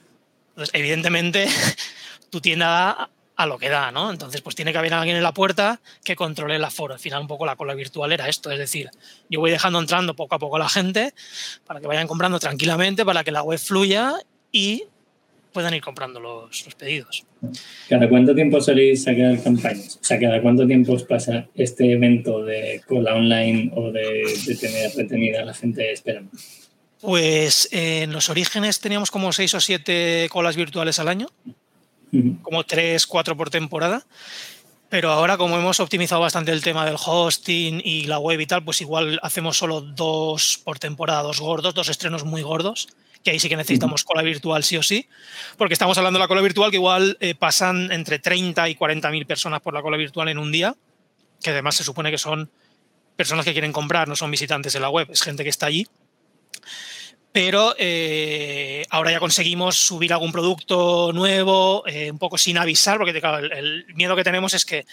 Entonces, evidentemente, tu tienda da a lo que da, ¿no? Entonces, pues tiene que haber alguien en la puerta que controle el aforo. Al final, un poco la cola virtual era esto, es decir, yo voy dejando entrando poco a poco a la gente para que vayan comprando tranquilamente, para que la web fluya y puedan ir comprando los, los pedidos. ¿Cada cuánto tiempo soléis sacar campañas? O sea, ¿cada cuánto tiempo os pasa este evento de cola online o de, de tener retenida a la gente esperando? Pues eh, en los orígenes teníamos como seis o siete colas virtuales al año, como tres, cuatro por temporada. Pero ahora, como hemos optimizado bastante el tema del hosting y la web y tal, pues igual hacemos solo dos por temporada, dos gordos, dos estrenos muy gordos, que ahí sí que necesitamos cola virtual sí o sí, porque estamos hablando de la cola virtual que igual eh, pasan entre 30 y 40 mil personas por la cola virtual en un día, que además se supone que son personas que quieren comprar, no son visitantes de la web, es gente que está allí. Pero eh, ahora ya conseguimos subir algún producto nuevo, eh, un poco sin avisar, porque claro, el, el miedo que tenemos es que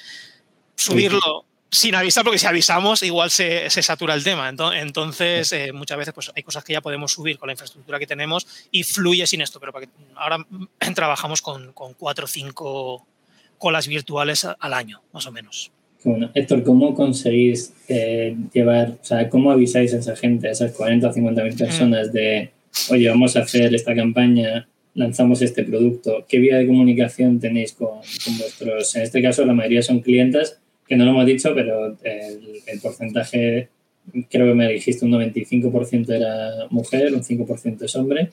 subirlo sin avisar, porque si avisamos igual se, se satura el tema. Ento- Entonces, eh, muchas veces pues, hay cosas que ya podemos subir con la infraestructura que tenemos y fluye sin esto. Pero para que- ahora mm, trabajamos con, con cuatro o cinco colas virtuales al año, más o menos. Bueno, Héctor, ¿cómo conseguís eh, llevar, o sea, cómo avisáis a esa gente, a esas 40 o 50 mil personas de, oye, vamos a hacer esta campaña, lanzamos este producto? ¿Qué vía de comunicación tenéis con, con vuestros, en este caso la mayoría son clientas, que no lo hemos dicho, pero el, el porcentaje, creo que me dijiste un 95% era mujer, un 5% es hombre,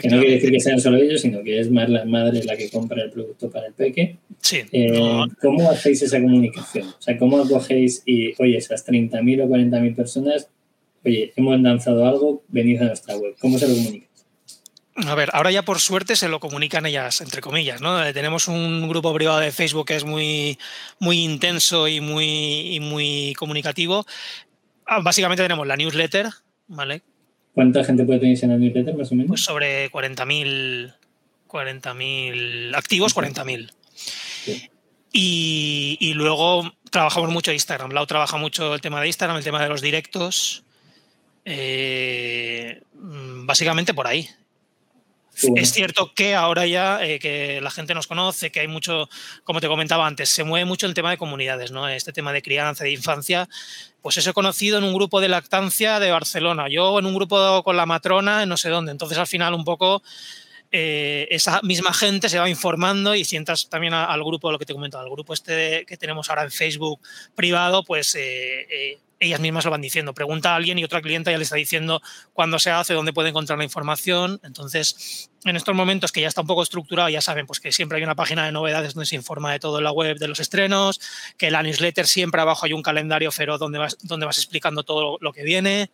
que no quiere decir que sean solo ellos, sino que es más la madre la que compra el producto para el peque. Sí, Eh, no, ¿Cómo hacéis esa comunicación? O sea, ¿cómo cogéis y, oye, esas 30.000 o 40.000 personas, oye, hemos lanzado algo, venid a nuestra web? ¿Cómo se lo comunicas? A ver, ahora ya por suerte se lo comunican ellas, entre comillas, ¿no? Eh, Tenemos un grupo privado de Facebook que es muy, muy intenso y muy, y muy comunicativo. Ah, Básicamente tenemos la newsletter, ¿vale? ¿Cuánta gente puede tener en la newsletter, más o menos? Pues sobre 40.000 40.000 activos, 40.000. Sí. Y, y luego trabajamos mucho Instagram. Lau trabaja mucho el tema de Instagram, el tema de los directos. Eh, mm, básicamente por ahí. Es cierto que ahora ya eh, que la gente nos conoce, que hay mucho, como te comentaba antes, se mueve mucho el tema de comunidades, ¿no? Este tema de crianza, de infancia, pues eso he conocido en un grupo de lactancia de Barcelona, yo en un grupo con la matrona en no sé dónde. Entonces al final un poco eh, esa misma gente se va informando y si entras también al grupo, lo que te comento, al grupo este que tenemos ahora en Facebook privado, pues eh, ellas mismas lo van diciendo. Pregunta a alguien y otra clienta ya le está diciendo cuándo se hace, dónde puede encontrar la información. Entonces, en estos momentos que ya está un poco estructurado, ya saben pues que siempre hay una página de novedades donde se informa de todo en la web de los estrenos, que la newsletter siempre abajo hay un calendario feroz donde vas, donde vas explicando todo lo que viene.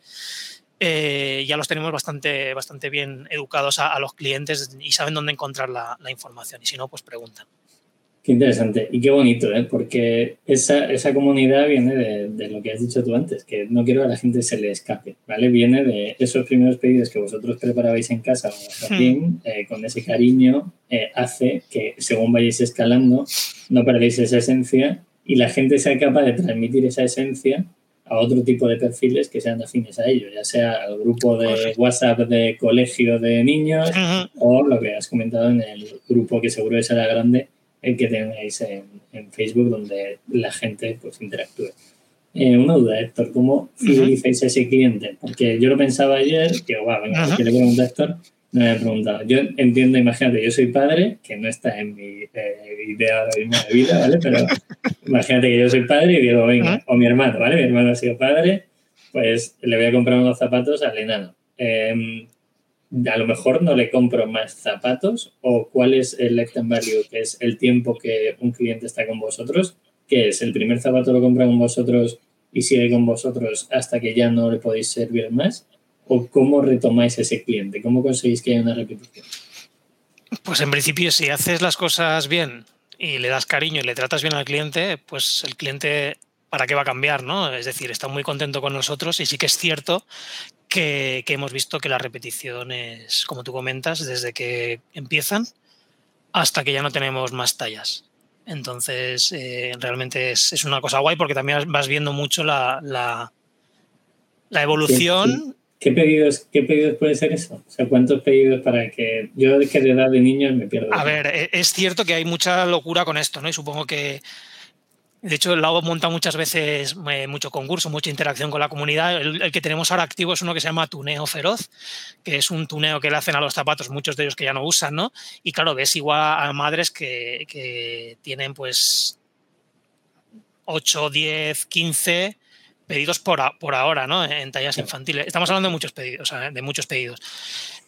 Eh, ya los tenemos bastante, bastante bien educados a, los clientes y saben dónde encontrar la, la información. Y si no, pues preguntan. Qué interesante y qué bonito, ¿eh? porque esa, esa comunidad viene de, de, lo que has dicho tú antes, que no quiero que a la gente se le escape, ¿vale? Viene de esos primeros pedidos que vosotros preparabais en casa hmm. eh, con ese cariño, eh, hace que según vayáis escalando no perdéis esa esencia y la gente sea capaz de transmitir esa esencia a otro tipo de perfiles que sean afines a ello, ya sea al grupo de WhatsApp de colegio de niños o lo que has comentado en el grupo que seguro será grande el que tenéis en, en Facebook donde la gente pues interactúe. Eh, una duda, Héctor, ¿cómo fidelizáis a ese cliente? Porque yo lo pensaba ayer, que, wow, venga, uh -huh. le a Héctor, no me he preguntado. Yo entiendo, imagínate, yo soy padre, que no está en mi eh, idea ahora mismo de vida, ¿vale? Pero imagínate que yo soy padre y digo, venga, o mi hermano, ¿vale? Mi hermano ha sido padre, pues le voy a comprar unos zapatos al enano. Eh, a lo mejor no le compro más zapatos o cuál es el lifetime value, que es el tiempo que un cliente está con vosotros, que es el primer zapato lo compra con vosotros y sigue con vosotros hasta que ya no le podéis servir más, o cómo retomáis ese cliente, cómo conseguís que haya una repetición. Pues en principio si haces las cosas bien y le das cariño y le tratas bien al cliente, pues el cliente para qué va a cambiar, ¿no? Es decir, está muy contento con nosotros y sí que es cierto que, que, hemos visto que la repetición es, como tú comentas, desde que empiezan hasta que ya no tenemos más tallas. Entonces, eh, realmente es, es, una cosa guay porque también vas viendo mucho la, la, la evolución. ¿Qué, qué, pedidos, ¿Qué pedidos puede ser eso? O sea, ¿cuántos pedidos para que yo que de edad de niños me pierdo? A ver, e, es cierto que hay mucha locura con esto, ¿no? Y supongo que de hecho, el lado monta muchas veces eh, mucho concurso, mucha interacción con la comunidad. El, el, que tenemos ahora activo es uno que se llama Tuneo Feroz, que es un tuneo que le hacen a los zapatos, muchos de ellos que ya no usan, ¿no? Y claro, ves igual a madres que, que tienen pues 8, 10, 15 pedidos por, a, por ahora, ¿no? En tallas infantiles. Estamos hablando de muchos pedidos, de muchos pedidos.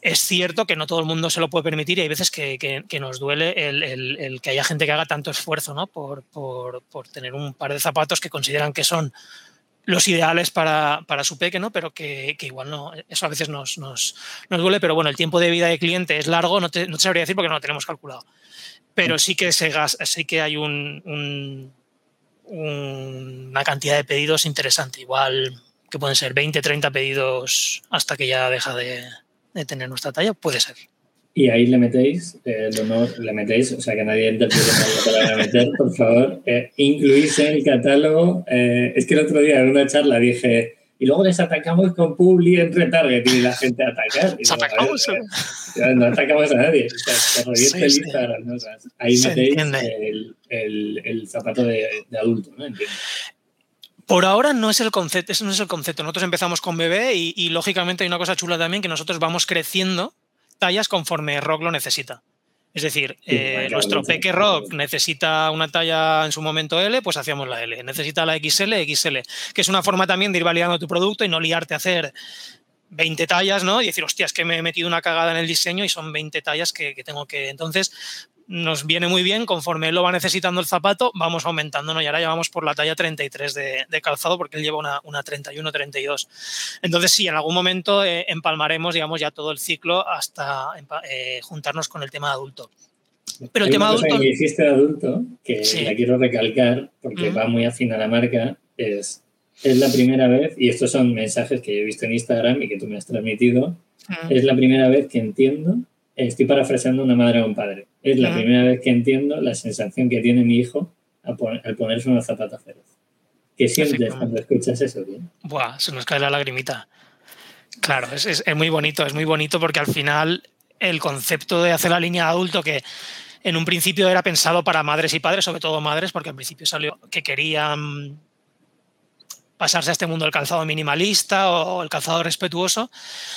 Es cierto que no todo el mundo se lo puede permitir y hay veces que, que, que nos duele el, el, el, que haya gente que haga tanto esfuerzo, ¿no? Por, por, por, tener un par de zapatos que consideran que son los ideales para, para su peque, ¿no? Pero que, que, igual no, eso a veces nos, nos, nos, duele, pero bueno, el tiempo de vida de cliente es largo, no te, no te sabría decir porque no lo tenemos calculado. Pero sí que, se, sí que hay un, un una cantidad de pedidos interesante, igual que pueden ser 20, 30 pedidos hasta que ya deja de, de tener nuestra talla, puede ser. Y ahí le metéis, eh, no, le metéis, o sea que nadie interprete la palabra meter, por favor, eh, incluís en el catálogo. Eh, es que el otro día en una charla dije, y luego les atacamos con Publi en retargeting y la gente a atacar. Y atacamos? No, no, atacamos a nadie. O sea, te sí, el sí. Instagram, ¿no? O sea, ahí Se metéis el, el, el, zapato de, de adulto, ¿no? Entiendo. Por ahora no es el concepto, ese no es el concepto. Nosotros empezamos con bebé y, y, lógicamente hay una cosa chula también que nosotros vamos creciendo tallas conforme Rock lo necesita. Es decir, sí, eh, nuestro Peque Rock necesita una talla en su momento L, pues hacíamos la L. Necesita la XL, XL. Que es una forma también de ir validando tu producto y no liarte a hacer 20 tallas, ¿no? Y decir, hostia, es que me he metido una cagada en el diseño y son 20 tallas que, que tengo que. Entonces, nos viene muy bien, conforme él lo va necesitando el zapato, vamos aumentando, ¿no? Y ahora ya vamos por la talla 33 de, de calzado porque él lleva una, una 31, 32. Entonces, sí, en algún momento eh, empalmaremos, digamos, ya todo el ciclo hasta eh, juntarnos con el tema adulto. Pero el tema adulto... Que hiciste de adulto, que sí. la quiero recalcar porque mm va muy afín a la marca, es, es la primera vez, y estos son mensajes que yo he visto en Instagram y que tú me has transmitido, mm es la primera vez que entiendo estoy parafraseando una madre o un padre. Es la primera vez que entiendo la sensación que tiene mi hijo al, poner, al ponerse unos zapatos feroz. ¿Qué sientes cuando escuchas eso, bien? Buah, se nos cae la lagrimita. Claro, es, es, muy bonito, es muy bonito porque al final el concepto de hacer la línea de adulto que en un principio era pensado para madres y padres, sobre todo madres, porque al principio salió que querían pasarse a este mundo del calzado minimalista o el calzado respetuoso,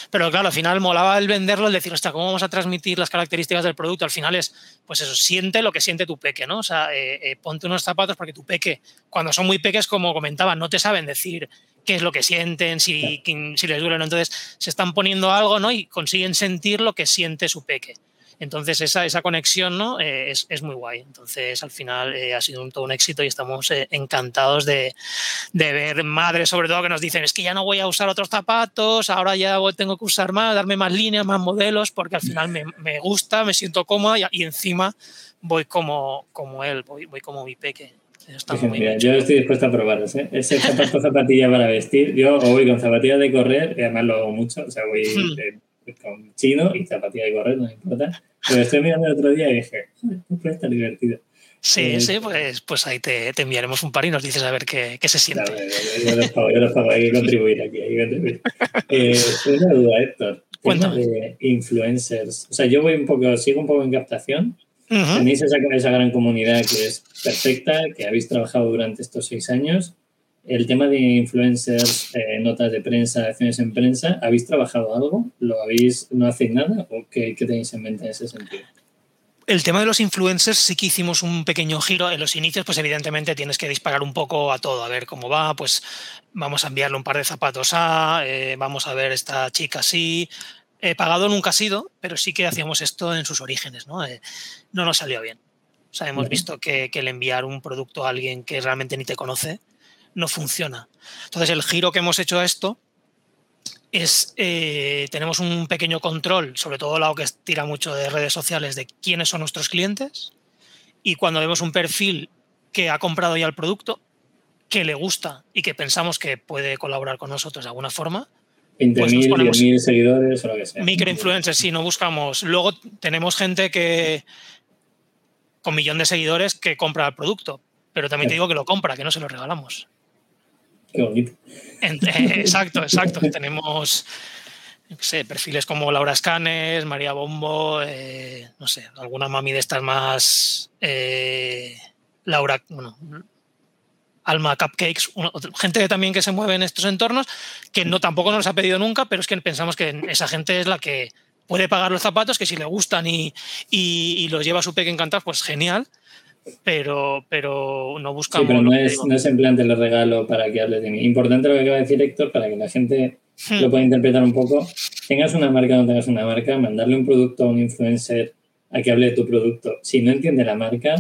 pero claro, al final molaba el venderlo, el decir, hostia, ¿cómo vamos a transmitir las características del producto? Al final es, pues eso, siente lo que siente tu peque, ¿no? O sea, eh, eh, ponte unos zapatos porque tu peque, cuando son muy peques, como comentaba, no te saben decir qué es lo que sienten, si, si les duele o no, entonces se están poniendo algo, ¿no? Y consiguen sentir lo que siente su peque. Entonces, esa, esa conexión ¿no? Eh, es, es, muy guay. Entonces, al final eh, ha sido un, todo un éxito y estamos eh, encantados de, de, ver madres, sobre todo, que nos dicen, es que ya no voy a usar otros zapatos, ahora ya tengo que usar más, darme más líneas, más modelos, porque al final me, me gusta, me siento cómoda y, y, encima voy como, como él, voy, voy como mi peque. Mira, yo estoy dispuesto a probarlos. ¿eh? Ese zapato zapatilla para vestir, yo o voy con zapatillas de correr, y además lo hago mucho, o sea, voy hmm. Con chino y zapatilla de correr, no me importa. Pero estoy mirando el otro día y dije, puede estar divertido. Sí, eh, sí, pues, pues ahí te, te, enviaremos un par y nos dices a ver qué, qué se siente. Yo, los pago, yo los pago, hay que contribuir aquí. Hay que contribuir. Eh, una duda, Héctor. Cuéntame. de influencers. O sea, yo voy un poco, sigo un poco en captación. Uh -huh. Tenéis esa, esa gran comunidad que es perfecta, que habéis trabajado durante estos seis años el tema de influencers, eh, notas de prensa, acciones en prensa, ¿habéis trabajado algo? ¿Lo habéis, no hacéis nada? ¿O qué, qué, tenéis en mente en ese sentido? El tema de los influencers sí que hicimos un pequeño giro. En los inicios, pues evidentemente tienes que disparar un poco a todo, a ver cómo va, pues vamos a enviarle un par de zapatos a, eh, vamos a ver esta chica así. Eh, pagado nunca ha sido, pero sí que hacíamos esto en sus orígenes, ¿no? Eh, no nos salió bien. O sea, hemos visto que, que el enviar un producto a alguien que realmente ni te conoce, no funciona. Entonces, el giro que hemos hecho a esto es, eh, tenemos un pequeño control, sobre todo lo que tira mucho de redes sociales, de quiénes son nuestros clientes. Y cuando vemos un perfil que ha comprado ya el producto, que le gusta y que pensamos que puede colaborar con nosotros de alguna forma, 20.000, pues 10.000 seguidores o lo que sea. Microinfluencers, sí, no buscamos. Luego tenemos gente que con millón de seguidores que compra el producto, pero también te digo que lo compra, que no se lo regalamos. Qué bonito. Exacto, exacto. Tenemos sé, perfiles como Laura Scanes, María Bombo, eh, no sé, alguna mami de estas más. Eh, Laura, bueno, Alma Cupcakes, gente también que se mueve en estos entornos, que no tampoco nos ha pedido nunca, pero es que pensamos que esa gente es la que puede pagar los zapatos, que si le gustan y, y, y los lleva a su peque encantado, pues genial pero, pero no buscamos. Sí, pero no es, no es en plan te lo regalo para que hables de mí. Importante lo que acaba de decir Héctor, para que la gente hmm. lo pueda interpretar un poco. Tengas una marca o no tengas una marca, mandarle un producto a un influencer a que hable de tu producto. Si no entiende la marca,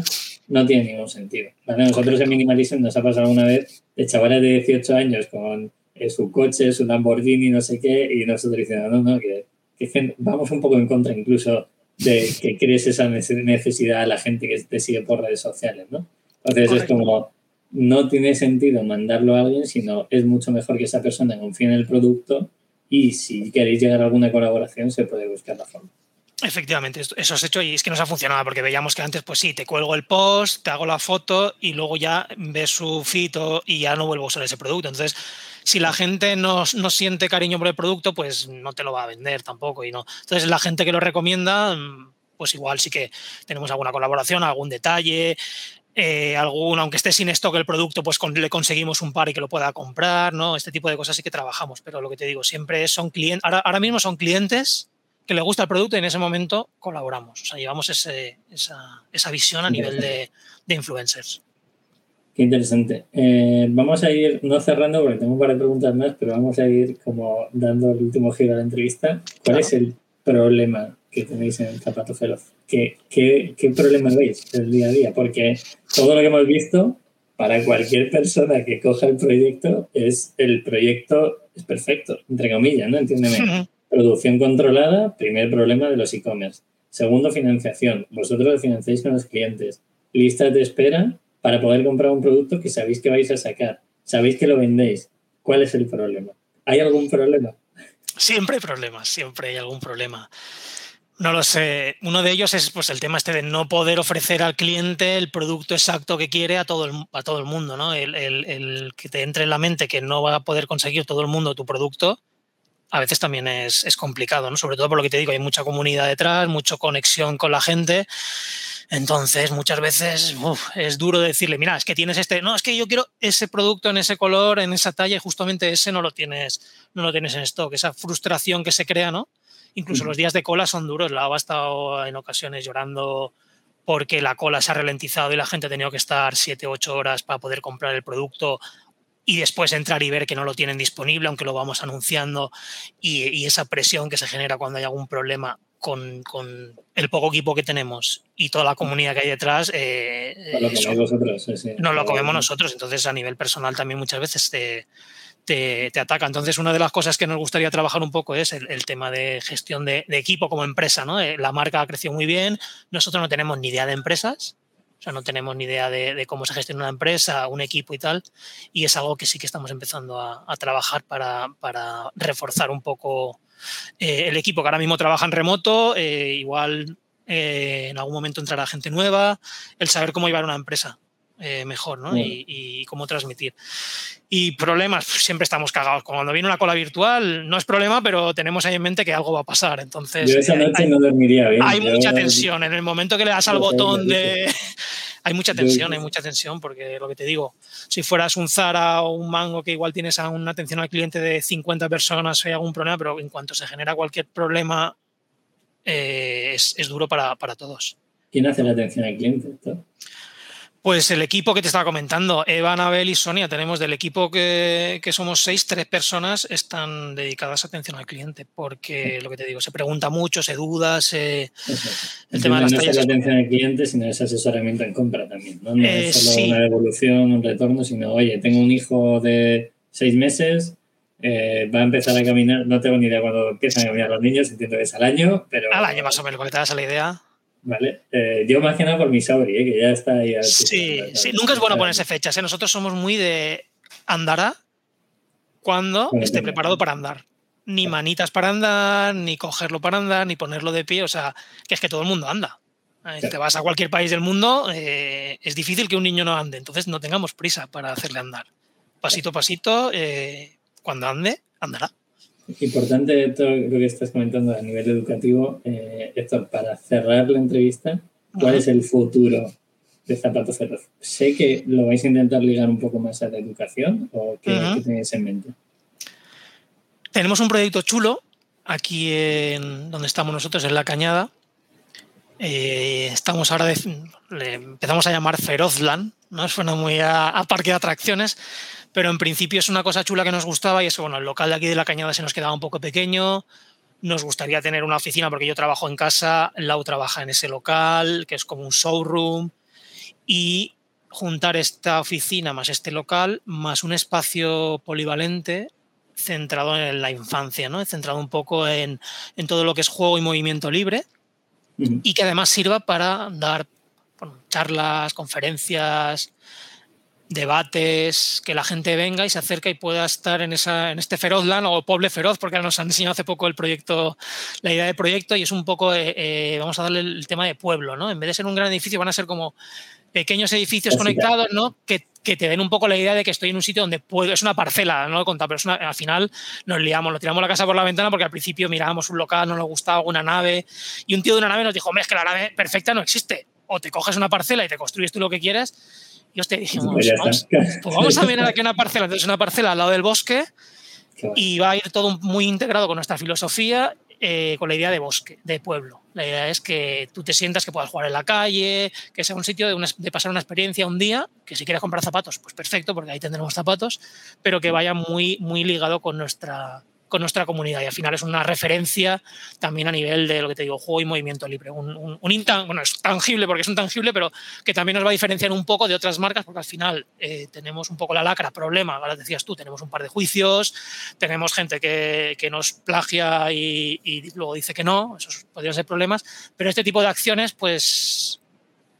no tiene ningún sentido. ¿vale? Nosotros en Minimalism nos ha pasado una vez de chavales de 18 años con eh, su coche, su Lamborghini, no sé qué, y nosotros diciendo, no, no, que, que vamos un poco en contra incluso de que crees esa necesidad a la gente que te sigue por redes sociales, ¿no? Entonces Correcto. es como, no tiene sentido mandarlo a alguien, sino es mucho mejor que esa persona confíe en el producto y si queréis llegar a alguna colaboración se puede buscar la forma. Efectivamente, eso has hecho y es que nos ha funcionado porque veíamos que antes, pues sí, te cuelgo el post, te hago la foto y luego ya ves su fito y ya no vuelvo a usar ese producto. Entonces, si la gente no, no, siente cariño por el producto, pues no te lo va a vender tampoco. Y no. Entonces, la gente que lo recomienda, pues igual sí que tenemos alguna colaboración, algún detalle, eh, algún, aunque esté sin stock el producto, pues con, le conseguimos un par y que lo pueda comprar, ¿no? Este tipo de cosas sí que trabajamos, pero lo que te digo, siempre son clientes, ahora, ahora mismo son clientes que le gusta el producto y en ese momento colaboramos. O sea, llevamos ese, esa, esa, visión a nivel de, de, influencers. Qué interesante. Eh, vamos a ir, no cerrando porque tengo un par de preguntas más, pero vamos a ir como dando el último giro a la entrevista. ¿Cuál claro. es el problema que tenéis en el zapato feroz? ¿Qué, qué, qué problema veis del día a día? Porque todo lo que hemos visto, para cualquier persona que coja el proyecto, es el proyecto es perfecto, entre comillas, ¿no? Entiéndeme. Producción controlada, primer problema de los e-commerce. Segundo, financiación. Vosotros financiáis con los clientes. Listas de espera para poder comprar un producto que sabéis que vais a sacar. Sabéis que lo vendéis. ¿Cuál es el problema? ¿Hay algún problema? Siempre hay problemas, siempre hay algún problema. No lo sé. Uno de ellos es pues, el tema este de no poder ofrecer al cliente el producto exacto que quiere a todo el, a todo el mundo. ¿no? El, el, que te entre en la mente que no va a poder conseguir todo el mundo tu producto a veces también es, es, complicado, ¿no? Sobre todo por lo que te digo, hay mucha comunidad detrás, mucha conexión con la gente. Entonces, muchas veces es duro decirle, mira, es que tienes este, no, es que yo quiero ese producto en ese color, en esa talla, y justamente ese no lo tienes, no lo tienes en stock. Esa frustración que se crea, ¿no? Incluso los días de cola son duros. La ha estado en ocasiones llorando porque la cola se ha ralentizado y la gente ha tenido que estar 7, 8 horas para poder comprar el producto y después entrar y ver que no lo tienen disponible, aunque lo vamos anunciando, y, esa presión que se genera cuando hay algún problema con, con, el poco equipo que tenemos y toda la comunidad que hay detrás, eh, lo eso, nosotros, sí, no lo comemos nosotros. Entonces, a nivel personal también muchas veces te, te, te, ataca. Entonces, una de las cosas que nos gustaría trabajar un poco es el, el tema de gestión de, de, equipo como empresa. ¿no? Eh, la marca ha crecido muy bien, nosotros no tenemos ni idea de empresas, o sea, no tenemos ni idea de, de, cómo se gestiona una empresa, un equipo y tal. Y es algo que sí que estamos empezando a, a trabajar para, para, reforzar un poco eh, el equipo que ahora mismo trabaja en remoto. Eh, igual eh, en algún momento entrará gente nueva. El saber cómo llevar una empresa. Mejor, ¿no? Y, y, cómo transmitir. Y problemas, pues, siempre estamos cagados. Cuando viene una cola virtual, no es problema, pero tenemos ahí en mente que algo va a pasar. Entonces, Yo esa noche hay, no dormiría bien. Hay mucha tensión. En el momento que le das al botón de. hay mucha tensión, hay mucha tensión, porque lo que te digo, si fueras un Zara o un Mango que igual tienes a una atención al cliente de 50 personas, hay algún problema, pero en cuanto se genera cualquier problema, eh, es, es, duro para, para todos. ¿Quién hace la atención al cliente? Pues el equipo que te estaba comentando, Eva, Anabel y Sonia, tenemos del equipo que, que, somos seis, tres personas están dedicadas a atención al cliente, porque lo que te digo, se pregunta mucho, se duda, se... El tema de las no tallas. No es la atención al cliente, sino es asesoramiento en compra también, ¿no? No eh, es solo sí. una devolución, un retorno, sino, oye, tengo un hijo de seis meses, eh, va a empezar a caminar, no tengo ni idea cuando empiezan a caminar los niños, entiendo que es al año, pero... Al año más o menos, porque te das la idea. Vale, eh, yo más que nada por mi Sabri, ¿eh? que ya está ahí. Sí, sí, nunca es bueno ponerse fechas. ¿eh? Nosotros somos muy de andará cuando bueno, esté preparado para andar. Ni manitas para andar, ni cogerlo para andar, ni ponerlo de pie. O sea, que es que todo el mundo anda. Claro. Te vas a cualquier país del mundo, eh, es difícil que un niño no ande. Entonces no tengamos prisa para hacerle andar. Pasito a pasito, eh, cuando ande, andará. Importante lo que estás comentando a nivel educativo, eh, esto para cerrar la entrevista, ¿cuál es el futuro de Zapato Feroz? Sé que lo vais a intentar ligar un poco más a la educación o qué, uh -huh. ¿qué tenéis en mente. Tenemos un proyecto chulo aquí en donde estamos nosotros, en La Cañada. Eh, estamos ahora, de, le empezamos a llamar Ferozland, ¿no? Suena muy a, a parque de atracciones, pero en principio es una cosa chula que nos gustaba y es que bueno, el local de aquí de la Cañada se nos quedaba un poco pequeño, nos gustaría tener una oficina porque yo trabajo en casa, Lau trabaja en ese local, que es como un showroom, y juntar esta oficina más este local, más un espacio polivalente centrado en la infancia, ¿no? centrado un poco en, en todo lo que es juego y movimiento libre, uh -huh. y que además sirva para dar bueno, charlas, conferencias, debates, que la gente venga y se acerque y pueda estar en, esa, en este Ferozland o Poble Feroz, porque nos han enseñado hace poco el proyecto, la idea de proyecto, y es un poco, eh, eh, vamos a darle el tema de pueblo, ¿no? En vez de ser un gran edificio, van a ser como pequeños edificios Así conectados. ¿no? Que, que, te den un poco la idea de que estoy en un sitio donde puedo, es una parcela, no lo pero es una, al final nos liamos, lo tiramos la casa por la ventana porque al principio mirábamos un local, no nos gustaba una nave, y un tío de una nave nos dijo, es que la nave perfecta no existe, o te coges una parcela y te construyes tú lo que quieres, y hostia, dijimos, pues, vamos, pues vamos a mirar aquí una parcela, entonces una parcela al lado del bosque, y va a ir todo muy integrado con nuestra filosofía eh, con la idea de bosque, de pueblo. La idea es que tú te sientas que puedas jugar en la calle, que sea un sitio de, una, de, pasar una experiencia un día, que si quieres comprar zapatos, pues perfecto, porque ahí tendremos zapatos, pero que vaya muy, muy ligado con nuestra, con nuestra comunidad y al final es una referencia también a nivel de lo que te digo, juego y movimiento libre. Un, un, un bueno, es tangible porque es un tangible, pero que también nos va a diferenciar un poco de otras marcas porque al final eh, tenemos un poco la lacra, problema, ahora decías tú, tenemos un par de juicios, tenemos gente que, que nos plagia y, y, luego dice que no, esos podrían ser problemas, pero este tipo de acciones pues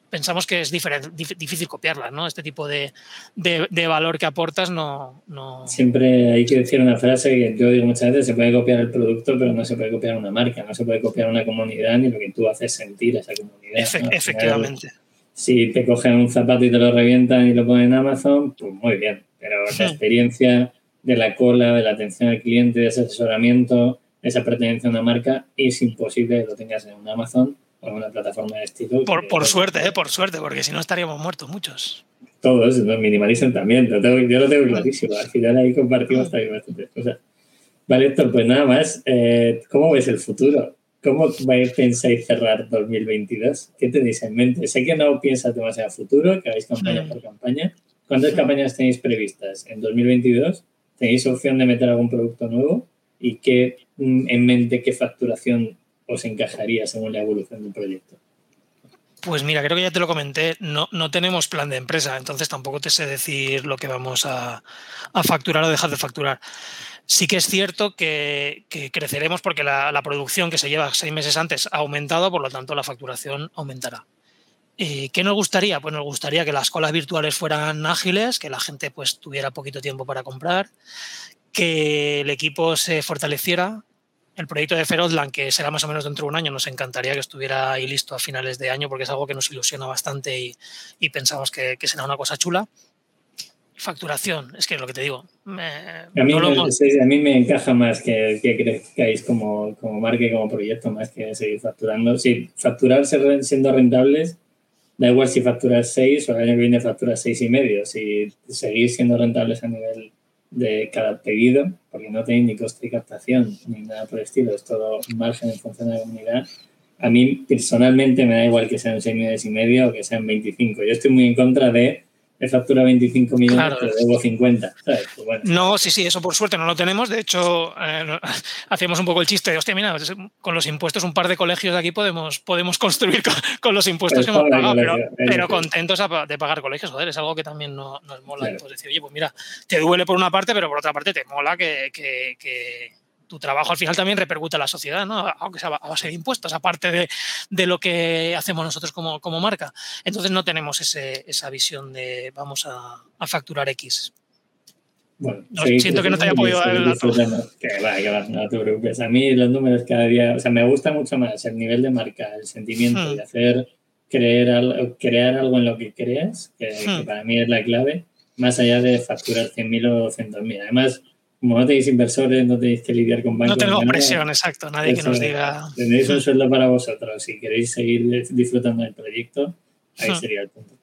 pensamos que es difícil copiarlas, ¿no? Este tipo de, de, de valor que aportas no, no, Siempre hay que decir una frase que yo digo muchas veces, se puede copiar el producto, pero no se puede copiar una marca, no se puede copiar una comunidad ni lo que tú haces sentir a esa comunidad. Efe ¿no? Efectivamente. Si te cogen un zapato y te lo revientan y lo ponen en Amazon, pues muy bien, pero la experiencia de la cola, de la atención al cliente, de ese asesoramiento, esa pertenencia a una marca, es imposible que lo tengas en un Amazon o en una plataforma de estilo. Por, por suerte, ¿eh? por suerte, porque si no estaríamos muertos muchos. Todos, los minimalizan también, yo lo tengo clarísimo. Al final ahí compartimos también bastantes cosas. Vale, Héctor, pues nada más. Eh, ¿Cómo ves el futuro? ¿Cómo pensáis cerrar 2022? ¿Qué tenéis en mente? Sé que no piensas demasiado futuro, que hagáis campaña por campaña. ¿Cuántas campañas tenéis previstas en 2022? ¿Tenéis opción de meter algún producto nuevo? ¿Y qué mm, en mente qué facturación os encajaría según la evolución del proyecto? Pues mira, creo que ya te lo comenté, no, no tenemos plan de empresa, entonces tampoco te sé decir lo que vamos a, facturar o dejar de facturar. Sí que es cierto que, creceremos porque la, producción que se lleva seis meses antes ha aumentado, por lo tanto la facturación aumentará. Eh, ¿Qué nos gustaría? Pues nos gustaría que las colas virtuales fueran ágiles, que la gente pues tuviera poquito tiempo para comprar, que el equipo se fortaleciera, el proyecto de Ferozland, que será más o menos dentro de un año, nos encantaría que estuviera ahí listo a finales de año porque es algo que nos ilusiona bastante y, pensamos que, será una cosa chula. Facturación, es que es lo que te digo. a, mí me, encaja más que, que crezcáis como, como marca y como proyecto, más que seguir facturando. Si facturar siendo rentables, da igual si facturas 6 o el año que viene facturas seis y medio. Si seguís siendo rentables a nivel de cada pedido, porque no tenéis ni coste de captación ni nada por el estilo, es todo margen en función de la comunidad. A mí personalmente me da igual que sean 6 millones y medio o que sean 25. Yo estoy muy en contra de factura 25 millones, pero debo 50. Pues no, sí, sí, eso por suerte no lo tenemos. De hecho, eh, hacíamos un poco el chiste de, hostia, mira, con los impuestos un par de colegios de aquí podemos, podemos construir con, los impuestos que hemos pagado, pero, contentos de pagar colegios, joder, es algo que también nos, mola. Pues decir, oye, pues mira, te duele por una parte, pero por otra parte te mola que tu trabajo al final también repercute a la sociedad, ¿no? aunque sea a base de impuestos, aparte de, de lo que hacemos nosotros como, como marca. Entonces no tenemos ese, esa visión de vamos a, a facturar X. Bueno, siento que no te haya podido dar el dato. Que va, que va, no te preocupes. A mí los números cada día, o sea, me gusta mucho más el nivel de marca, el sentimiento hmm. de hacer, creer, crear algo en lo que creas, que, que, hmm. para mí es la clave, más allá de facturar 100.000 o 200.000. Además, como no tenéis inversores, no tenéis que lidiar con bancos. No tenemos presión, exacto, nadie que nos diga. Tenéis un sueldo para vosotros. Si queréis seguir disfrutando del proyecto, ahí sería el punto.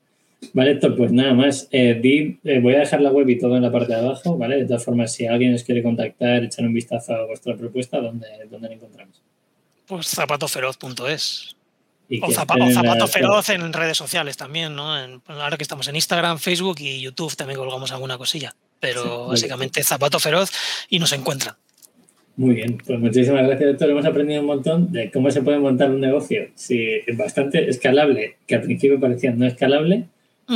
Vale, Héctor, pues nada más. Eh, eh, voy a dejar la web y todo en la parte de abajo, ¿vale? De todas formas, si alguien os quiere contactar, echar un vistazo a vuestra propuesta, ¿dónde, dónde la encontramos? Pues zapatoferoz.es. O, zapato feroz en redes sociales también, ¿no? ahora que estamos en Instagram, Facebook y YouTube también colgamos alguna cosilla pero básicamente zapato feroz y nos encuentra. Muy bien, pues muchísimas gracias, doctor. Hemos aprendido un montón de cómo se puede montar un negocio es bastante escalable, que al principio parecía no escalable,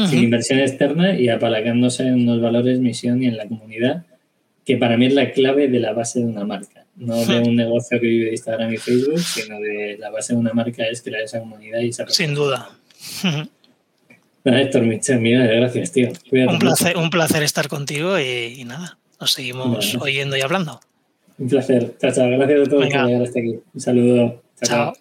sin inversión externa y apalancándose en los valores, misión y en la comunidad, que para mí es la clave de la base de una marca. No de un negocio que vive de Instagram y Facebook, sino de la base de una marca es crear esa comunidad y esa Sin duda. Héctor Michel, mira, gracias, tío. un placer, un placer estar contigo y, nada, nos seguimos oyendo y hablando. Un placer. Chao, chao. Gracias a todos por llegar hasta aquí. Un saludo. chao.